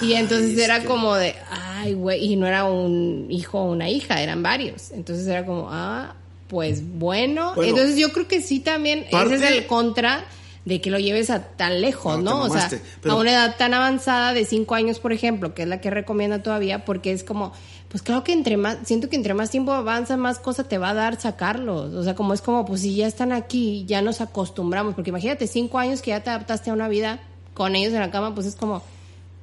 Y entonces era como de. Ay, güey. Y no era un hijo o una hija, eran varios. Entonces era como, ah, pues bueno. Bueno. entonces yo creo que sí también. Parte- Ese es el contra de que lo lleves a tan lejos, No, O sea, pero- a una edad tan avanzada de cinco años, por ejemplo, que es la que recomienda todavía, porque es como, pues claro que entre más, siento que entre más tiempo avanza, más cosa te va a dar sacarlos. O sea, como es como, pues si ya están aquí, ya nos acostumbramos, porque imagínate, cinco años que ya te adaptaste a una vida con ellos en la cama, pues es como,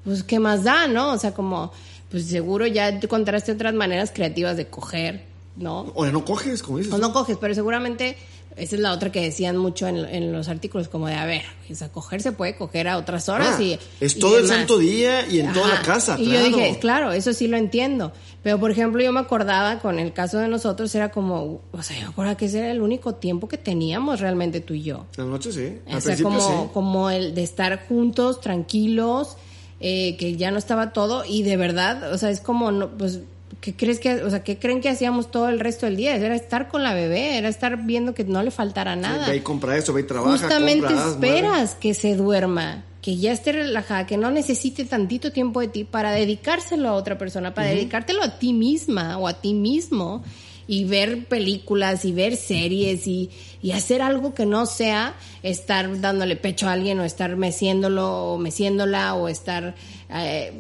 pues qué más da, ¿no? O sea, como, pues seguro ya te encontraste otras maneras creativas de coger, ¿no? O no coges, como dices. O no coges, pero seguramente esa es la otra que decían mucho en, en los artículos, como de, a ver, o sea, coger se puede coger a otras horas Ah, y... es y todo el santo día y en toda la casa, Y claro. yo dije, claro, eso sí lo entiendo. Pero, por ejemplo, yo me acordaba con el caso de nosotros, era como, o sea, yo me acuerdo que ese era el único tiempo que teníamos realmente tú y yo. La noche sí. Al O sea, como, sí. como el de estar juntos, tranquilos, eh, que ya no estaba todo y de verdad, o sea, es como, no, pues, ¿qué crees que, o sea, qué creen que hacíamos todo el resto del día? Era estar con la bebé, era estar viendo que no le faltara Sí, nada. Ve y compra eso, ve y trabaja. Justamente compra, esperas que se duerma, que ya esté relajada, que no necesite tantito tiempo de ti para dedicárselo a otra persona, para dedicártelo a ti misma o a ti mismo y ver películas y ver series y, y hacer algo que no sea estar dándole pecho a alguien o estar meciéndolo o meciéndola o estar eh,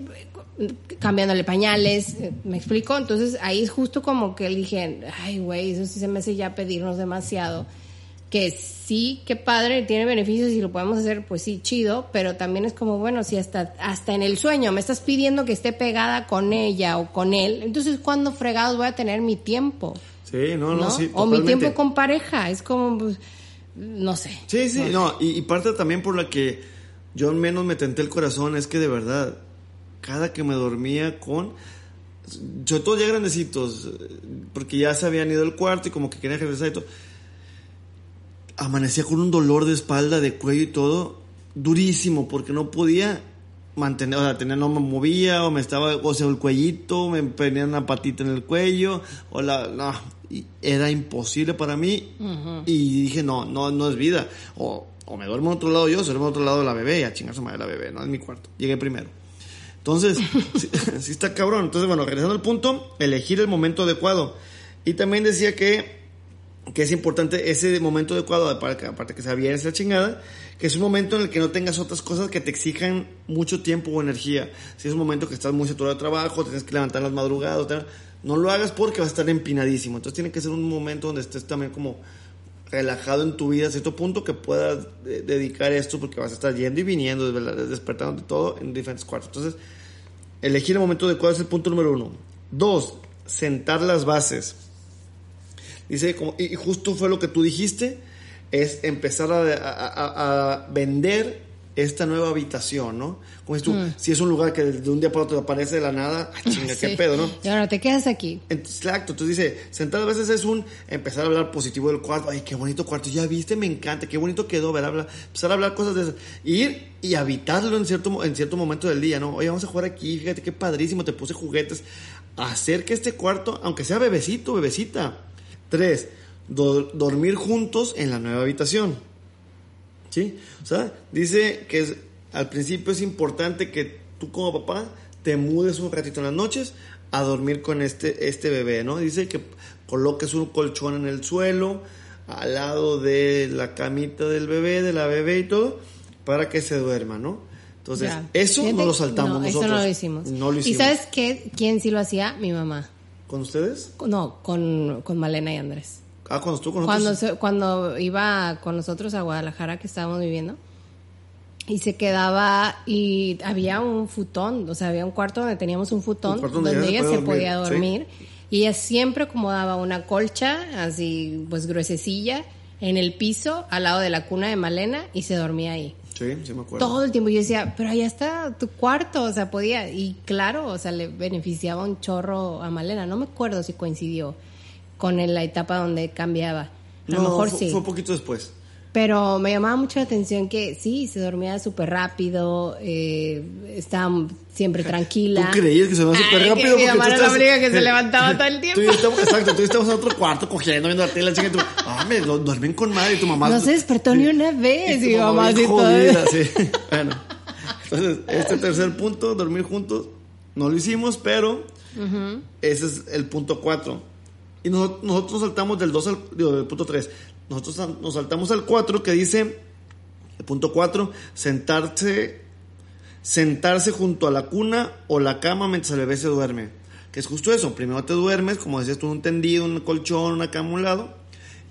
cambiándole pañales, eh, ¿me explico? Entonces ahí es justo como que dije, ay güey, eso sí se me hace ya pedirnos demasiado que sí, qué padre, tiene beneficios y lo podemos hacer, pues sí, chido, pero también es como, bueno, si hasta, hasta en el sueño me estás pidiendo que esté pegada con ella o con él, entonces ¿cuándo fregados voy a tener mi tiempo? Sí, no, no, ¿no? sí. o mi tiempo con pareja, es como, pues, no sé. Sí, sí, no, y, y parte también por la que yo menos me tenté el corazón es que de verdad, cada que me dormía con, sobre todo ya grandecitos, porque ya se habían ido al cuarto y como que querían regresar y todo, amanecía con un dolor de espalda, de cuello y todo, durísimo, porque no podía mantener, o sea, tenía, no me movía, o me estaba, o sea, el cuellito, me ponía una patita en el cuello, o la, no, y era imposible para mí, y dije, no, no, no es vida, o, o me duermo en otro lado yo, se duermo en otro lado la bebé, y a chingar su madre la bebé, no es mi cuarto, llegué primero. Entonces, sí, está cabrón. Entonces, bueno, regresando al punto, elegir el momento adecuado. Y también decía que que es importante ese momento adecuado, que, aparte que sea bien esa chingada, que es un momento en el que no tengas otras cosas que te exijan mucho tiempo o energía. Si es un momento que estás muy saturado de trabajo, tienes que levantar las madrugadas, no lo hagas porque vas a estar empinadísimo. Entonces tiene que ser un momento donde estés también como relajado en tu vida a cierto punto que puedas dedicar esto porque vas a estar yendo y viniendo, desvela- despertando de todo en diferentes cuartos. Entonces, elegir el momento adecuado es el punto número uno. Dos, sentar las bases. Dice, como, y justo fue lo que tú dijiste, es empezar a vender esta nueva habitación, ¿no? Como dices tú, si es un lugar que de un día para otro aparece de la nada, ah, chinga, qué pedo, ¿no? Y ahora te quedas aquí. Exacto, entonces dice, sentar a veces es un empezar a hablar positivo del cuarto, ay, qué bonito cuarto, ya viste, me encanta, qué bonito quedó, ver, hablar, empezar a hablar cosas de esas, ir y habitarlo en cierto, en cierto momento del día, ¿no? Oye, vamos a jugar aquí, fíjate qué padrísimo, te puse juguetes, hacer que este cuarto, aunque sea bebecito, bebecita. Tres, do- dormir juntos en la nueva habitación. ¿Sí? O sea, dice que es- al principio es importante que tú como papá te mudes un ratito en las noches a dormir con este, este bebé, ¿no? Dice que coloques un colchón en el suelo, al lado de la camita del bebé, de la bebé y todo, para que se duerma, ¿no? Entonces, Ya. eso Fíjate- no lo saltamos no, nosotros. Eso no lo hicimos. No lo hicimos. ¿Y sabes qué? ¿Quién sí lo hacía? Mi mamá. ¿Con ustedes? No, con, con Malena y Andrés. Ah, cuando estuvo con Cuando, nosotros. se- cuando iba con nosotros a Guadalajara, que estábamos viviendo, y se quedaba, y había un futón, o sea, había un cuarto donde teníamos un futón, Un donde, donde ella ella se podía dormir, dormir, y ella siempre acomodaba una colcha, así, pues gruesecilla, en el piso, al lado de la cuna de Malena, y se dormía ahí. Sí, sí me acuerdo. Todo el tiempo yo decía, pero allá está tu cuarto, o sea, podía, y claro, o sea, le beneficiaba un chorro a Malena, no me acuerdo si coincidió con la etapa donde cambiaba, a lo No, mejor fue, sí, fue poquito después. pero me llamaba mucho la atención que sí, se dormía súper rápido, eh, estaba siempre tranquila. Tú creías que se dormía súper rápido que mi mamá era la única que se levantaba todo el tiempo. Tú y estamos, exacto, tú y yo estamos en otro cuarto cogiendo, viendo la tele, chica, y tú, ah, me lo duermen con madre y tu mamá. No se despertó ni una vez, y mi mamá bien así jodida, sí. Bueno, entonces, este tercer punto, dormir juntos, no lo hicimos, pero ese es el punto 4. Y nos- nosotros nos saltamos del 2 al digo, del punto 3. Nosotros nos saltamos al 4 que dice, el punto 4, sentarse sentarse junto a la cuna o la cama mientras el bebé se duerme. Que es justo eso. Primero te duermes, como decías tú, un tendido, un colchón, una cama a un lado.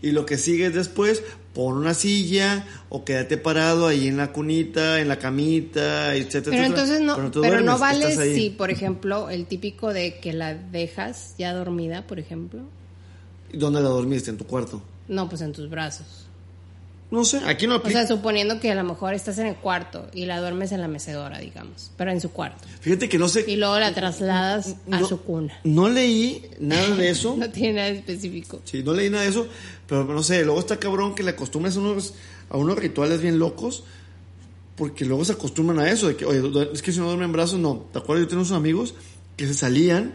Y lo que sigue es después, pon una silla o quédate parado ahí en la cunita, en la camita, etcétera. Pero etcétera. entonces no, pero no vale si, por ejemplo, el típico de que la dejas ya dormida, por ejemplo. ¿Dónde la dormiste? ¿En tu cuarto? No, pues en tus brazos. No sé, aquí no O aplica. sea, suponiendo que a lo mejor estás en el cuarto y la duermes en la mecedora, digamos, pero en su cuarto. Fíjate que no sé. Y luego la trasladas a su cuna. No leí nada de eso. No tiene nada específico. Sí, no leí nada de eso, pero no sé, luego está cabrón que le acostumbres a unos, a unos rituales bien locos, porque luego se acostumbran a eso, de que, oye, es que si no duermen en brazos, no. ¿Te acuerdas? Yo tenía unos amigos que se salían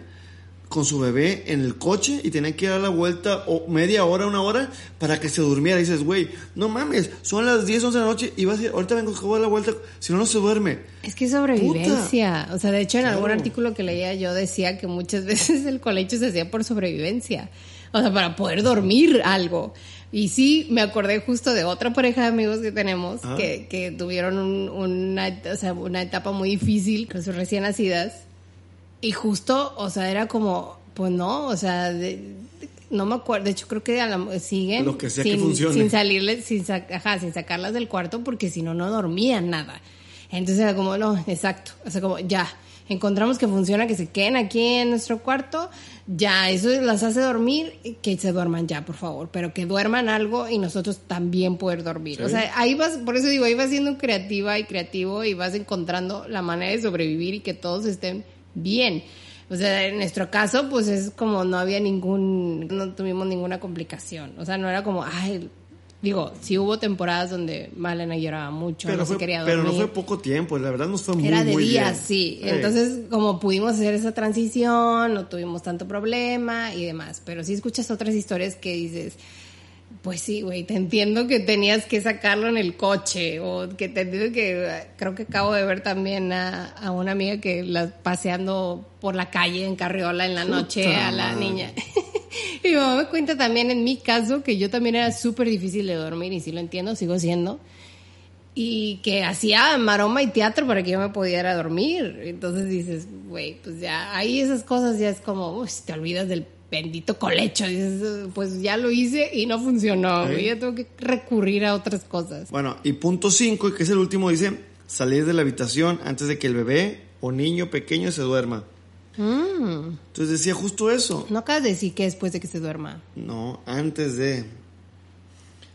con su bebé en el coche y tenían que dar la vuelta o media hora, una hora, para que se durmiera. Y dices, güey, no mames, son las 10, 11 de la noche y vas a ir, ahorita vengo a dar la vuelta, si no, no se duerme. Es que es sobrevivencia. O sea, de hecho, en algún artículo que leía yo decía que muchas veces el colecho se hacía por sobrevivencia. O sea, para poder dormir algo. Y sí, me acordé justo de otra pareja de amigos que tenemos Ah. que, que tuvieron un- una, o sea, una etapa muy difícil con sus recién nacidas. Y justo, o sea, era como, pues no, o sea, de- de- no me acuerdo, de hecho creo que a la- siguen Lo que sea que sin, funcione. sin salirles, sin, sa- ajá, sin sacarlas del cuarto porque si no, no dormían nada. Entonces era como, no, exacto, o sea, como ya, encontramos que funciona, que se queden aquí en nuestro cuarto, ya, eso las hace dormir, que se duerman ya, por favor, pero que duerman algo y nosotros también poder dormir. Sí. O sea, ahí vas, por eso digo, ahí vas siendo creativa y creativo y vas encontrando la manera de sobrevivir y que todos estén bien. O sea, en nuestro caso, pues es como no había ningún, no tuvimos ninguna complicación. O sea, no era como, ay, digo, sí hubo temporadas donde Malena lloraba mucho, Pero, no fue, se quería pero dormir. no fue poco tiempo, la verdad nos fue muy, Era de muy días, bien. sí. Entonces, como pudimos hacer esa transición, no tuvimos tanto problema y demás. Pero sí escuchas otras historias que dices, pues sí, güey, te entiendo que tenías que sacarlo en el coche o que te entiendo que creo que acabo de ver también a, a una amiga que la paseando por la calle en carriola en la noche Puta a la madre. niña. y mi mamá me cuenta también en mi caso que yo también era súper difícil de dormir y sí lo entiendo, sigo siendo y que hacía maroma y teatro para que yo me pudiera dormir. Entonces dices, güey, pues ya, ahí esas cosas ya es como, uy, te olvidas del bendito colecho. Pues ya lo hice y no funcionó, Sí. ya tengo que recurrir a otras cosas. Bueno, y punto 5, que es el último, dice salir de la habitación antes de que el bebé o niño pequeño se duerma. Mm, Entonces decía justo eso. no acabas de decir que después de que se duerma. No, antes de.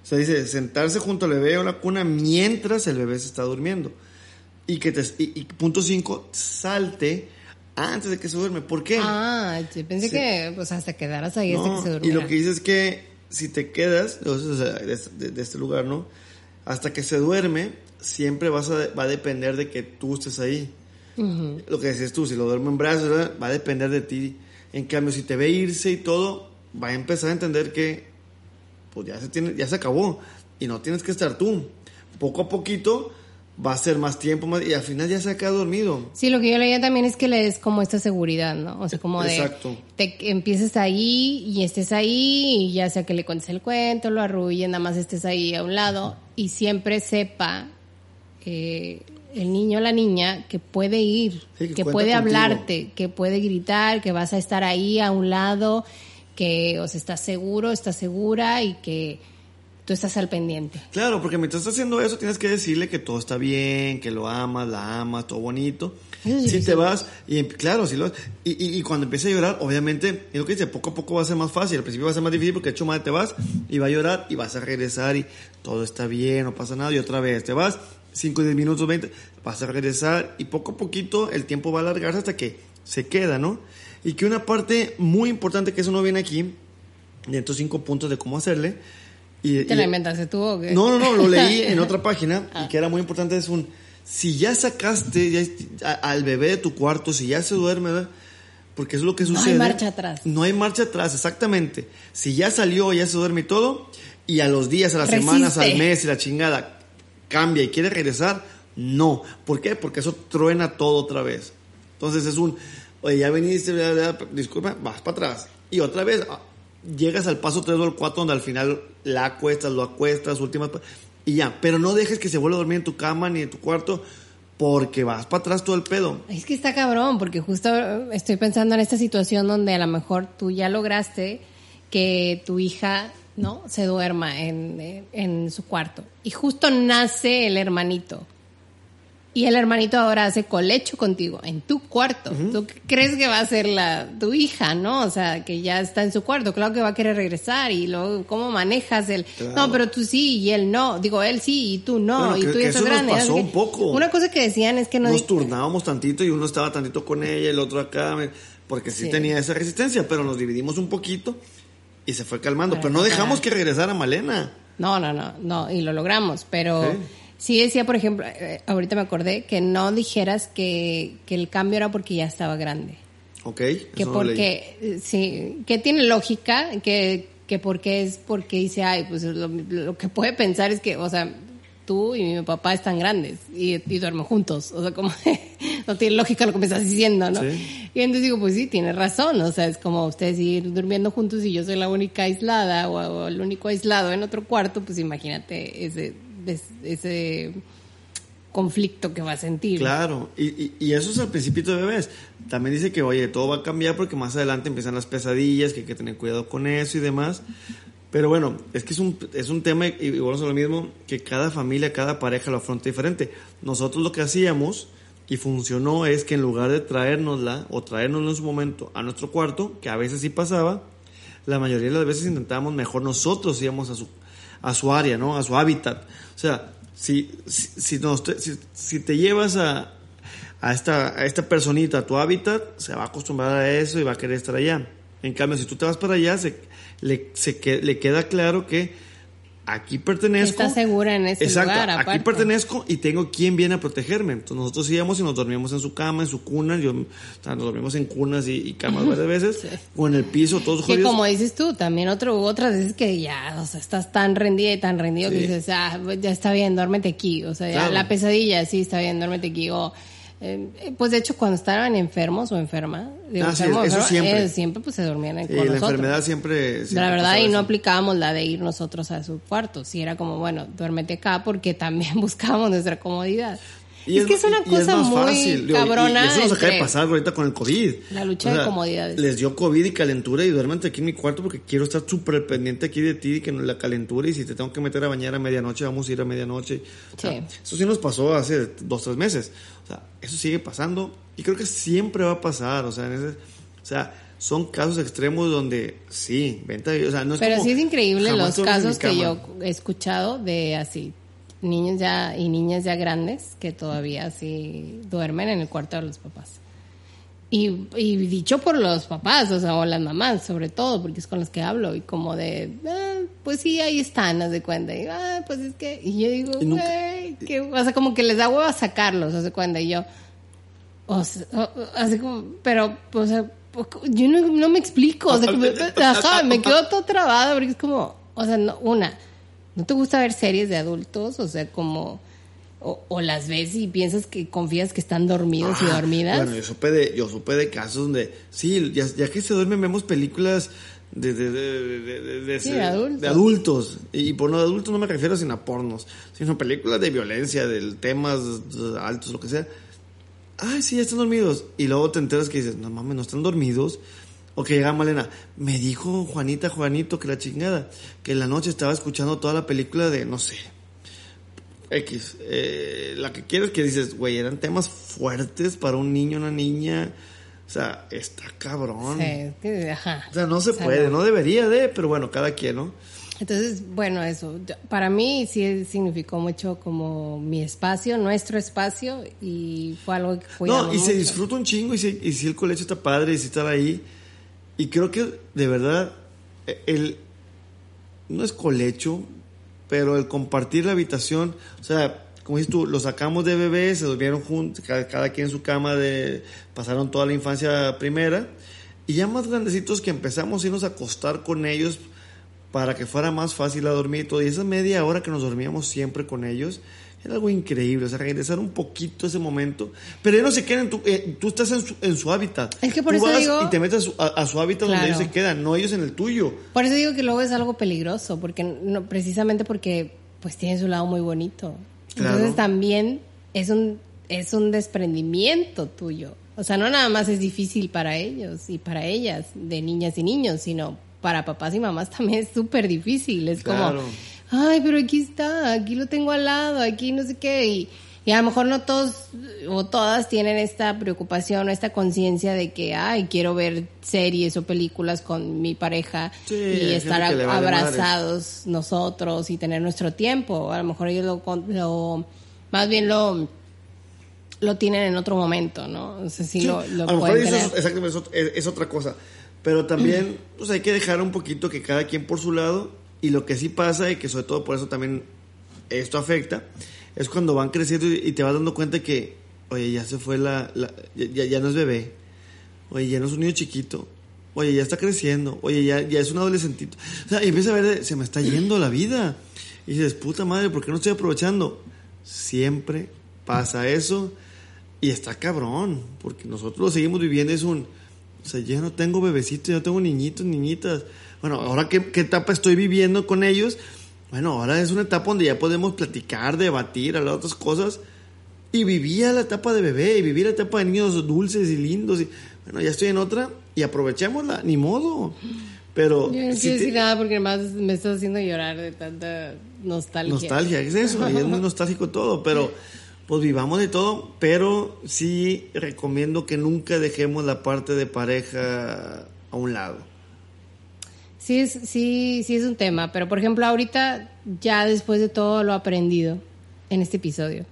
sea, dice sentarse junto al bebé o la cuna mientras el bebé se está durmiendo. Y que te, y, punto 5, salte antes de que se duerme. ¿Por qué? Ah, yo pensé que pues hasta quedaras ahí hasta que se durmiera. Y lo que dice es que si te quedas de, este lugar, ¿no? Hasta que se duerme, siempre vas a, va a depender de que tú estés ahí. Lo que dices tú, si lo duermo en brazos, va a depender de ti. En cambio, si te ve irse y todo, va a empezar a entender que pues ya se, tiene, ya se acabó y no tienes que estar tú. Poco a poquito va a ser más tiempo más, y al final ya se ha quedado dormido. Sí, lo que yo leía también es que le des como esta seguridad, ¿no? O sea, como de Exacto. te empieces ahí y estés ahí y ya sea que le cuentes el cuento, lo arrulle, nada más estés ahí a un lado y siempre sepa eh, el niño o la niña que puede ir, que, puede hablarte, que puede gritar, que vas a estar ahí a un lado, que o sea, estás seguro, estás segura y que tú estás al pendiente. Claro, porque mientras estás haciendo eso tienes que decirle que todo está bien, que lo amas, la amas, todo bonito. si te vas, y claro, si lo, y, y, cuando empiece a llorar, obviamente, es lo que dice, poco a poco va a ser más fácil, al principio va a ser más difícil porque hecho madre te vas y va a llorar y vas a regresar y todo está bien, no pasa nada y otra vez te vas 5, 10 minutos, 20, vas a regresar y poco a poquito el tiempo va a alargarse hasta que se queda, ¿no? Y que una parte muy importante que eso no viene aquí, de estos cinco puntos de cómo hacerle. Y, ¿Te la inventaste tú o qué? No, no, no, lo leí en otra página y ah. que era muy importante, es un, si ya sacaste al bebé de tu cuarto, si ya se duerme, ¿verdad? Porque es lo que sucede. No hay marcha atrás. No hay marcha atrás, exactamente. Si ya salió, ya se duerme y todo, y a los días, a las semanas, al mes y la chingada, cambia y quiere regresar, no. ¿Por qué? Porque eso truena todo otra vez. Entonces es un, oye, ya viniste, disculpa, vas para atrás. Y otra vez llegas al paso 3 o al 4 donde al final la acuestas, lo acuestas, últimas... Y ya, pero no dejes que se vuelva a dormir en tu cama ni en tu cuarto porque vas para atrás todo el pedo. Es que está cabrón, porque justo estoy pensando en esta situación donde a lo mejor tú ya lograste que tu hija ¿no? Se duerma en, su cuarto. Y justo nace el hermanito. Y el hermanito ahora hace colecho contigo en tu cuarto. ¿Tú crees que va a ser la, tu hija, no? O sea, que ya está en su cuarto. Claro que va a querer regresar. Y luego, ¿cómo manejas el. No, pero tú sí y él no. Digo, él sí y tú no. y tú ya estás grande. pasó un poco. Una cosa que decían es que no. Nos turnábamos tantito y uno estaba tantito con ella, el otro acá. Porque sí. tenía esa resistencia, pero nos dividimos un poquito y se fue calmando. Pero, no dejamos que regresara Malena. No, no, no, no, y lo logramos. Pero sí, decía, por ejemplo, eh, ahorita me acordé, que no dijeras que, que el cambio era porque ya estaba grande. Ok. Que porque, eh, sí, que tiene lógica, que, que porque es porque dice, ay, pues lo, lo que puede pensar es que, o sea, tú y mi papá están grandes y, y duermen juntos. O sea, como no tiene lógica lo que me estás diciendo, ¿no? Y entonces digo, pues sí, tienes razón. O sea, es como ustedes ir durmiendo juntos y yo soy la única aislada o, el único aislado en otro cuarto, pues imagínate ese, ese conflicto que va a sentir. Claro, y, y, eso es al principio de bebés. También dice que, oye, todo va a cambiar porque más adelante empiezan las pesadillas, que hay que tener cuidado con eso y demás. Pero bueno, es que es un, es un tema, y bueno, es lo mismo, que cada familia, cada pareja lo afronta diferente. Nosotros lo que hacíamos, y funcionó, es que en lugar de traérnosla, o traérnosla en su momento a nuestro cuarto, que a veces sí pasaba, la mayoría de las veces intentábamos mejor nosotros íbamos a su, a su área, ¿no? A su hábitat. O sea, si, si, si, te llevas a, a, esta, a esta personita a tu hábitat, se va a acostumbrar a eso y va a querer estar allá. En cambio, si tú te vas para allá, se, le, se, le queda claro que aquí pertenezco. Está segura en ese lugar, aparte. aquí pertenezco y tengo quien viene a protegerme. Entonces nosotros íbamos y nos dormíamos en su cama, en su cuna. Yo, o sea, nos dormimos en cunas y, camas varias veces. O en el piso, todos Que como dices tú, también otro, otras veces que ya, o sea, estás tan rendida y tan rendido que dices, ah, ya está bien, duérmete aquí. O sea, ya la pesadilla, sí, está bien, duérmete aquí. O eh, pues de hecho cuando estaban enfermos o enferma, ah, eso siempre. Eh, siempre pues se dormían con la enfermedad siempre, La verdad y no aplicábamos la de ir nosotros a su cuarto, si era como bueno duérmete acá porque también buscábamos nuestra comodidad es, que es una cosa muy cabrona. Y, eso nos acaba de pasar ahorita con el COVID. La lucha de comodidades. Les dio COVID y calentura y duérmete aquí en mi cuarto porque quiero estar súper pendiente aquí de ti y que no la calentura y si te tengo que meter a bañar a medianoche, vamos a ir a medianoche. sí. Eso sí nos pasó hace dos, tres meses. O sea, eso sigue pasando y creo que siempre va a pasar. O sea, o sea son casos extremos donde sí, venta, o sea, no es Pero como, sí es increíble los casos que yo he escuchado de así niños ya y niñas ya grandes que todavía así duermen en el cuarto de los papás. Y, y dicho por los papás, o sea, o las mamás, sobre todo, porque es con las que hablo, y como de, "Ah, pues sí, ahí están, haz de cuenta. Y, "Ah, pues es que, y yo digo, nunca- güey, que, o sea, como que les da hueva sacarlos, haz de cuenta. Y yo, o sea, así como, pero, o sea, yo no, no me explico, o sea, como- ajá, me quedo todo trabada porque es como, o sea, no, una, ¿no te gusta ver series de adultos? O sea, como, o, o las ves y piensas que confías que están dormidos y Ah, dormidas. Bueno, yo supe de, yo supe de casos donde, sí, ya, ya que se duermen vemos películas de, de, de, de, de- de- Sí, de- adultos. de adultos. Y por no de adultos no me refiero sino a pornos, sino películas de violencia, de temas altos, lo que sea. Ay, sí, ya están dormidos. Y luego te enteras que dices, no mames, no están dormidos. O que llega Malena, me dijo Juanita, Juanito, que la chingada, que en la noche estaba escuchando toda la película de, no sé, X. eh, la que quieres que dices, güey, eran temas fuertes para un niño, una niña. O sea, está cabrón. Sí, ajá. O sea, no se O sea, puede, no. no debería de, pero bueno, cada quien, ¿no? Entonces, bueno, eso, para mí sí significó mucho como mi espacio, nuestro espacio, y fue algo que cuidamos No, y se disfruta un chingo y si, y si el colegio está padre y si estar ahí. Y creo que de verdad, e- el, no es colecho, pero el compartir la habitación, o sea, como dices tú, lo sacamos de bebé, se durmieron juntos, cada, cada quien en su cama, de, pasaron toda la infancia primera, y ya más grandecitos que empezamos a irnos a acostar con ellos para que fuera más fácil a dormir y todo. Y esa media hora que nos dormíamos siempre con ellos, era algo increíble, o sea, regresar un poquito a ese momento. Pero ellos no se quedan, tu, eh, tú estás en su, en su hábitat. Es que por Tú eso vas digo- Y te metes a su, a- a su hábitat donde Claro. ellos se quedan, no ellos en el tuyo. Por eso digo que luego es algo peligroso, porque no, precisamente porque pues tiene su lado muy bonito. Claro. Entonces también es un, es un desprendimiento tuyo. O sea, no nada más es difícil para ellos y para ellas, de niñas y niños, sino para papás y mamás también es súper difícil. Es Claro. como, ay, pero aquí está, aquí lo tengo al lado, aquí no sé qué. Y, y a lo mejor no todos o todas tienen esta preocupación o esta conciencia de que, ay, quiero ver series o películas con mi pareja Sí, y estar vale abrazados nosotros y tener nuestro tiempo. A lo mejor ellos lo, lo más bien lo lo tienen en otro momento, ¿no? O sea, sí, Sí, lo, lo a lo mejor eso es, exactamente, es, ot- es- es otra cosa. Pero también, pues hay que dejar un poquito que cada quien por su lado. Y lo que sí pasa, y que sobre todo por eso también esto afecta, es cuando van creciendo y, te vas dando cuenta que, oye, ya se fue la. ya, ya no es bebé. Oye, ya no es un niño chiquito. Oye, ya está creciendo. Oye, ya, ya es un adolescentito. O sea, y empieza a ver, se me está yendo la vida. Y dices, puta madre, ¿por qué no estoy aprovechando? Siempre pasa eso. Y está cabrón, porque nosotros lo seguimos viviendo, es un, o sea, ya no tengo bebecitos, ya no tengo niñitos, niñitas. Bueno, ahora qué, qué etapa estoy viviendo con ellos, bueno, ahora es una etapa donde ya podemos platicar, debatir, hablar de otras cosas. Y vivía la etapa de bebé, y viví la etapa de niños dulces y lindos. Y, bueno, ya estoy en otra y aprovechémosla, ni modo. Pero... Yo no sí quiero te- decir nada porque más me estás haciendo llorar de tanta nostalgia. Nostalgia, ¿qué es eso? Y es muy nostálgico todo, pero pues vivamos de todo, pero sí recomiendo que nunca dejemos la parte de pareja a un lado. Sí, es, sí, sí es un tema, pero por ejemplo ahorita ya después de todo lo aprendido en este episodio,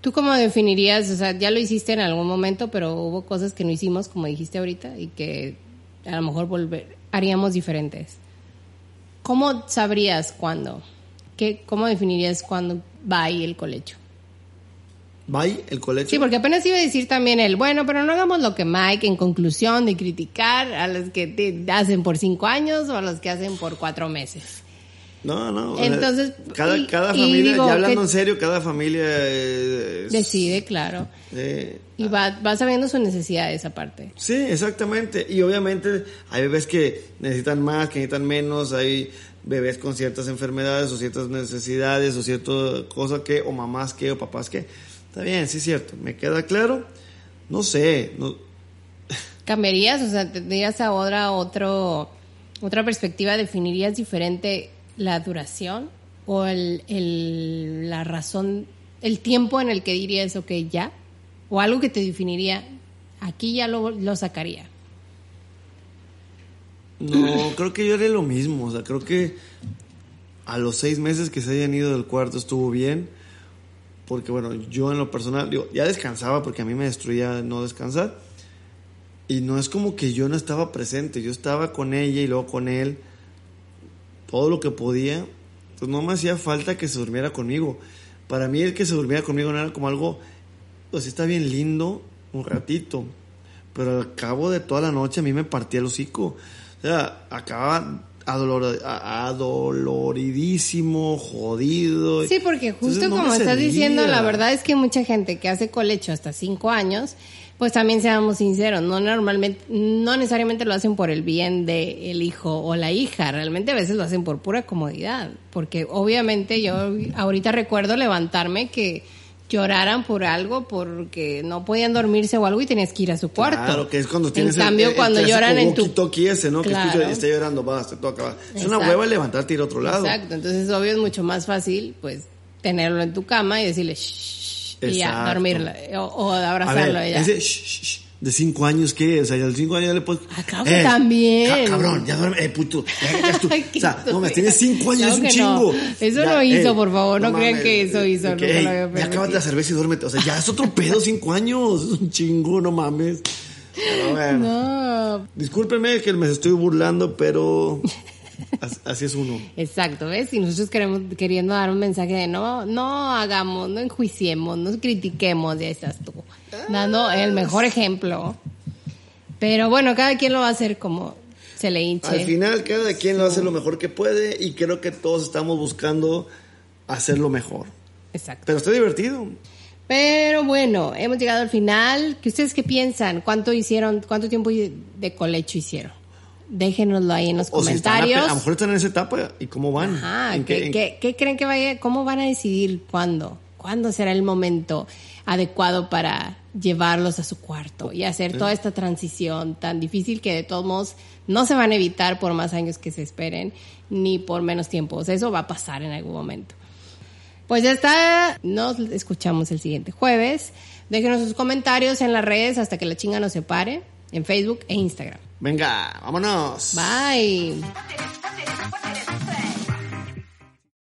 ¿tú cómo definirías, o sea, ya lo hiciste en algún momento, pero hubo cosas que no hicimos como dijiste ahorita y que a lo mejor volver, haríamos diferentes? ¿Cómo sabrías cuándo? ¿Qué, ¿Cómo definirías cuándo va ahí el colecho? Bye, el colegio. Sí, porque apenas iba a decir también el, bueno, pero no hagamos lo que Mike en conclusión de criticar a los que te hacen por cinco años o a los que hacen por cuatro meses. No, no. o sea, Entonces, cada, y- cada y familia, digo ya hablando en serio, cada familia es- Decide, claro. eh, Y va, va sabiendo su necesidad esa parte. Sí, exactamente. Y obviamente hay bebés que necesitan más, que necesitan menos, hay bebés con ciertas enfermedades o ciertas necesidades o ciertas cosas que, o mamás que, o papás que. Está bien, sí es cierto, me queda claro. No sé, no, ¿Cambiarías? O sea, ¿tendrías ahora otro, otra perspectiva? ¿Definirías diferente la duración o el, el- la razón, el tiempo en el que dirías, ok, ya? ¿O algo que te definiría, aquí ya lo, lo sacaría? No, creo que yo haré lo mismo. O sea, creo que a los seis meses que se hayan ido del cuarto estuvo bien. Porque, bueno, yo en lo personal, digo, ya descansaba porque a mí me destruía no descansar. Y no es como que yo no estaba presente. Yo estaba con ella y luego con él. Todo lo que podía. Pues no me hacía falta que se durmiera conmigo. Para mí el que se durmiera conmigo no era como algo, pues está bien lindo un ratito. Pero al cabo de toda la noche a mí me partía el hocico. O sea, acababa adolor, adoloridísimo, jodido. Sí, porque justo Entonces, no como estás diciendo, la verdad es que mucha gente que hace colecho hasta cinco años, pues también seamos sinceros, no normalmente, no necesariamente lo hacen por el bien del el hijo o la hija, realmente a veces lo hacen por pura comodidad, porque obviamente yo ahorita recuerdo levantarme que lloraran por algo porque no podían dormirse o algo y tenías que ir a su cuarto. Claro, que es cuando tienes En cambio, el, el cuando lloran en tu walkie-talkie ese, ¿no? Claro. Que escucha está llorando, basta, toca. va. Es una Exacto. hueva levantarte y ir a otro lado. Exacto, entonces obvio es mucho más fácil pues tenerlo en tu cama y decirle shh y ya dormirla o, o A abrazarlo ver, y ya. ese shh, shh, de cinco años, ¿qué? O sea, ya de cinco años ya le puedes... Ah, claro que también. cabrón, ya duerme, eh, puto, ya, ya, ya tú. O sea, no, me tienes cinco años, Claro es un no. chingo. Eso no hizo, por favor, no crean que eso hizo, que, nunca lo había ya acabas la cerveza y duérmete. O sea, ya es otro pedo, cinco años. Es un chingo, no mames. Pero bueno. No, Discúlpenme que me estoy burlando, pero así es uno. exacto, ¿ves? Y nosotros queremos, queriendo dar un mensaje de no, no hagamos, no enjuiciemos, no critiquemos, ya estás tú, dando el mejor ejemplo. Pero bueno, cada quien lo va a hacer como se le hinche. Al final, cada quien lo hace lo mejor que puede y creo que todos estamos buscando hacerlo mejor. Exacto. Pero está divertido. Pero bueno, hemos llegado al final. ¿Qué ustedes qué piensan? ¿Cuánto hicieron? ¿Cuánto tiempo de colecho hicieron? Déjenoslo ahí en los O si están ape- comentarios. a lo mejor están en esa etapa y cómo van. Ajá, ¿En ¿qué, qué- en- qué- qué creen que vaya? ¿Cómo van a decidir cuándo? ¿Cuándo será el momento adecuado para llevarlos a su cuarto y hacer toda esta transición tan difícil que de todos modos no se van a evitar por más años que se esperen ni por menos tiempo? O sea, eso va a pasar en algún momento. Pues ya está, nos escuchamos el siguiente jueves. Déjenos sus comentarios en las redes hasta que la chinga nos separe, en Facebook e Instagram. Venga, vámonos. Bye.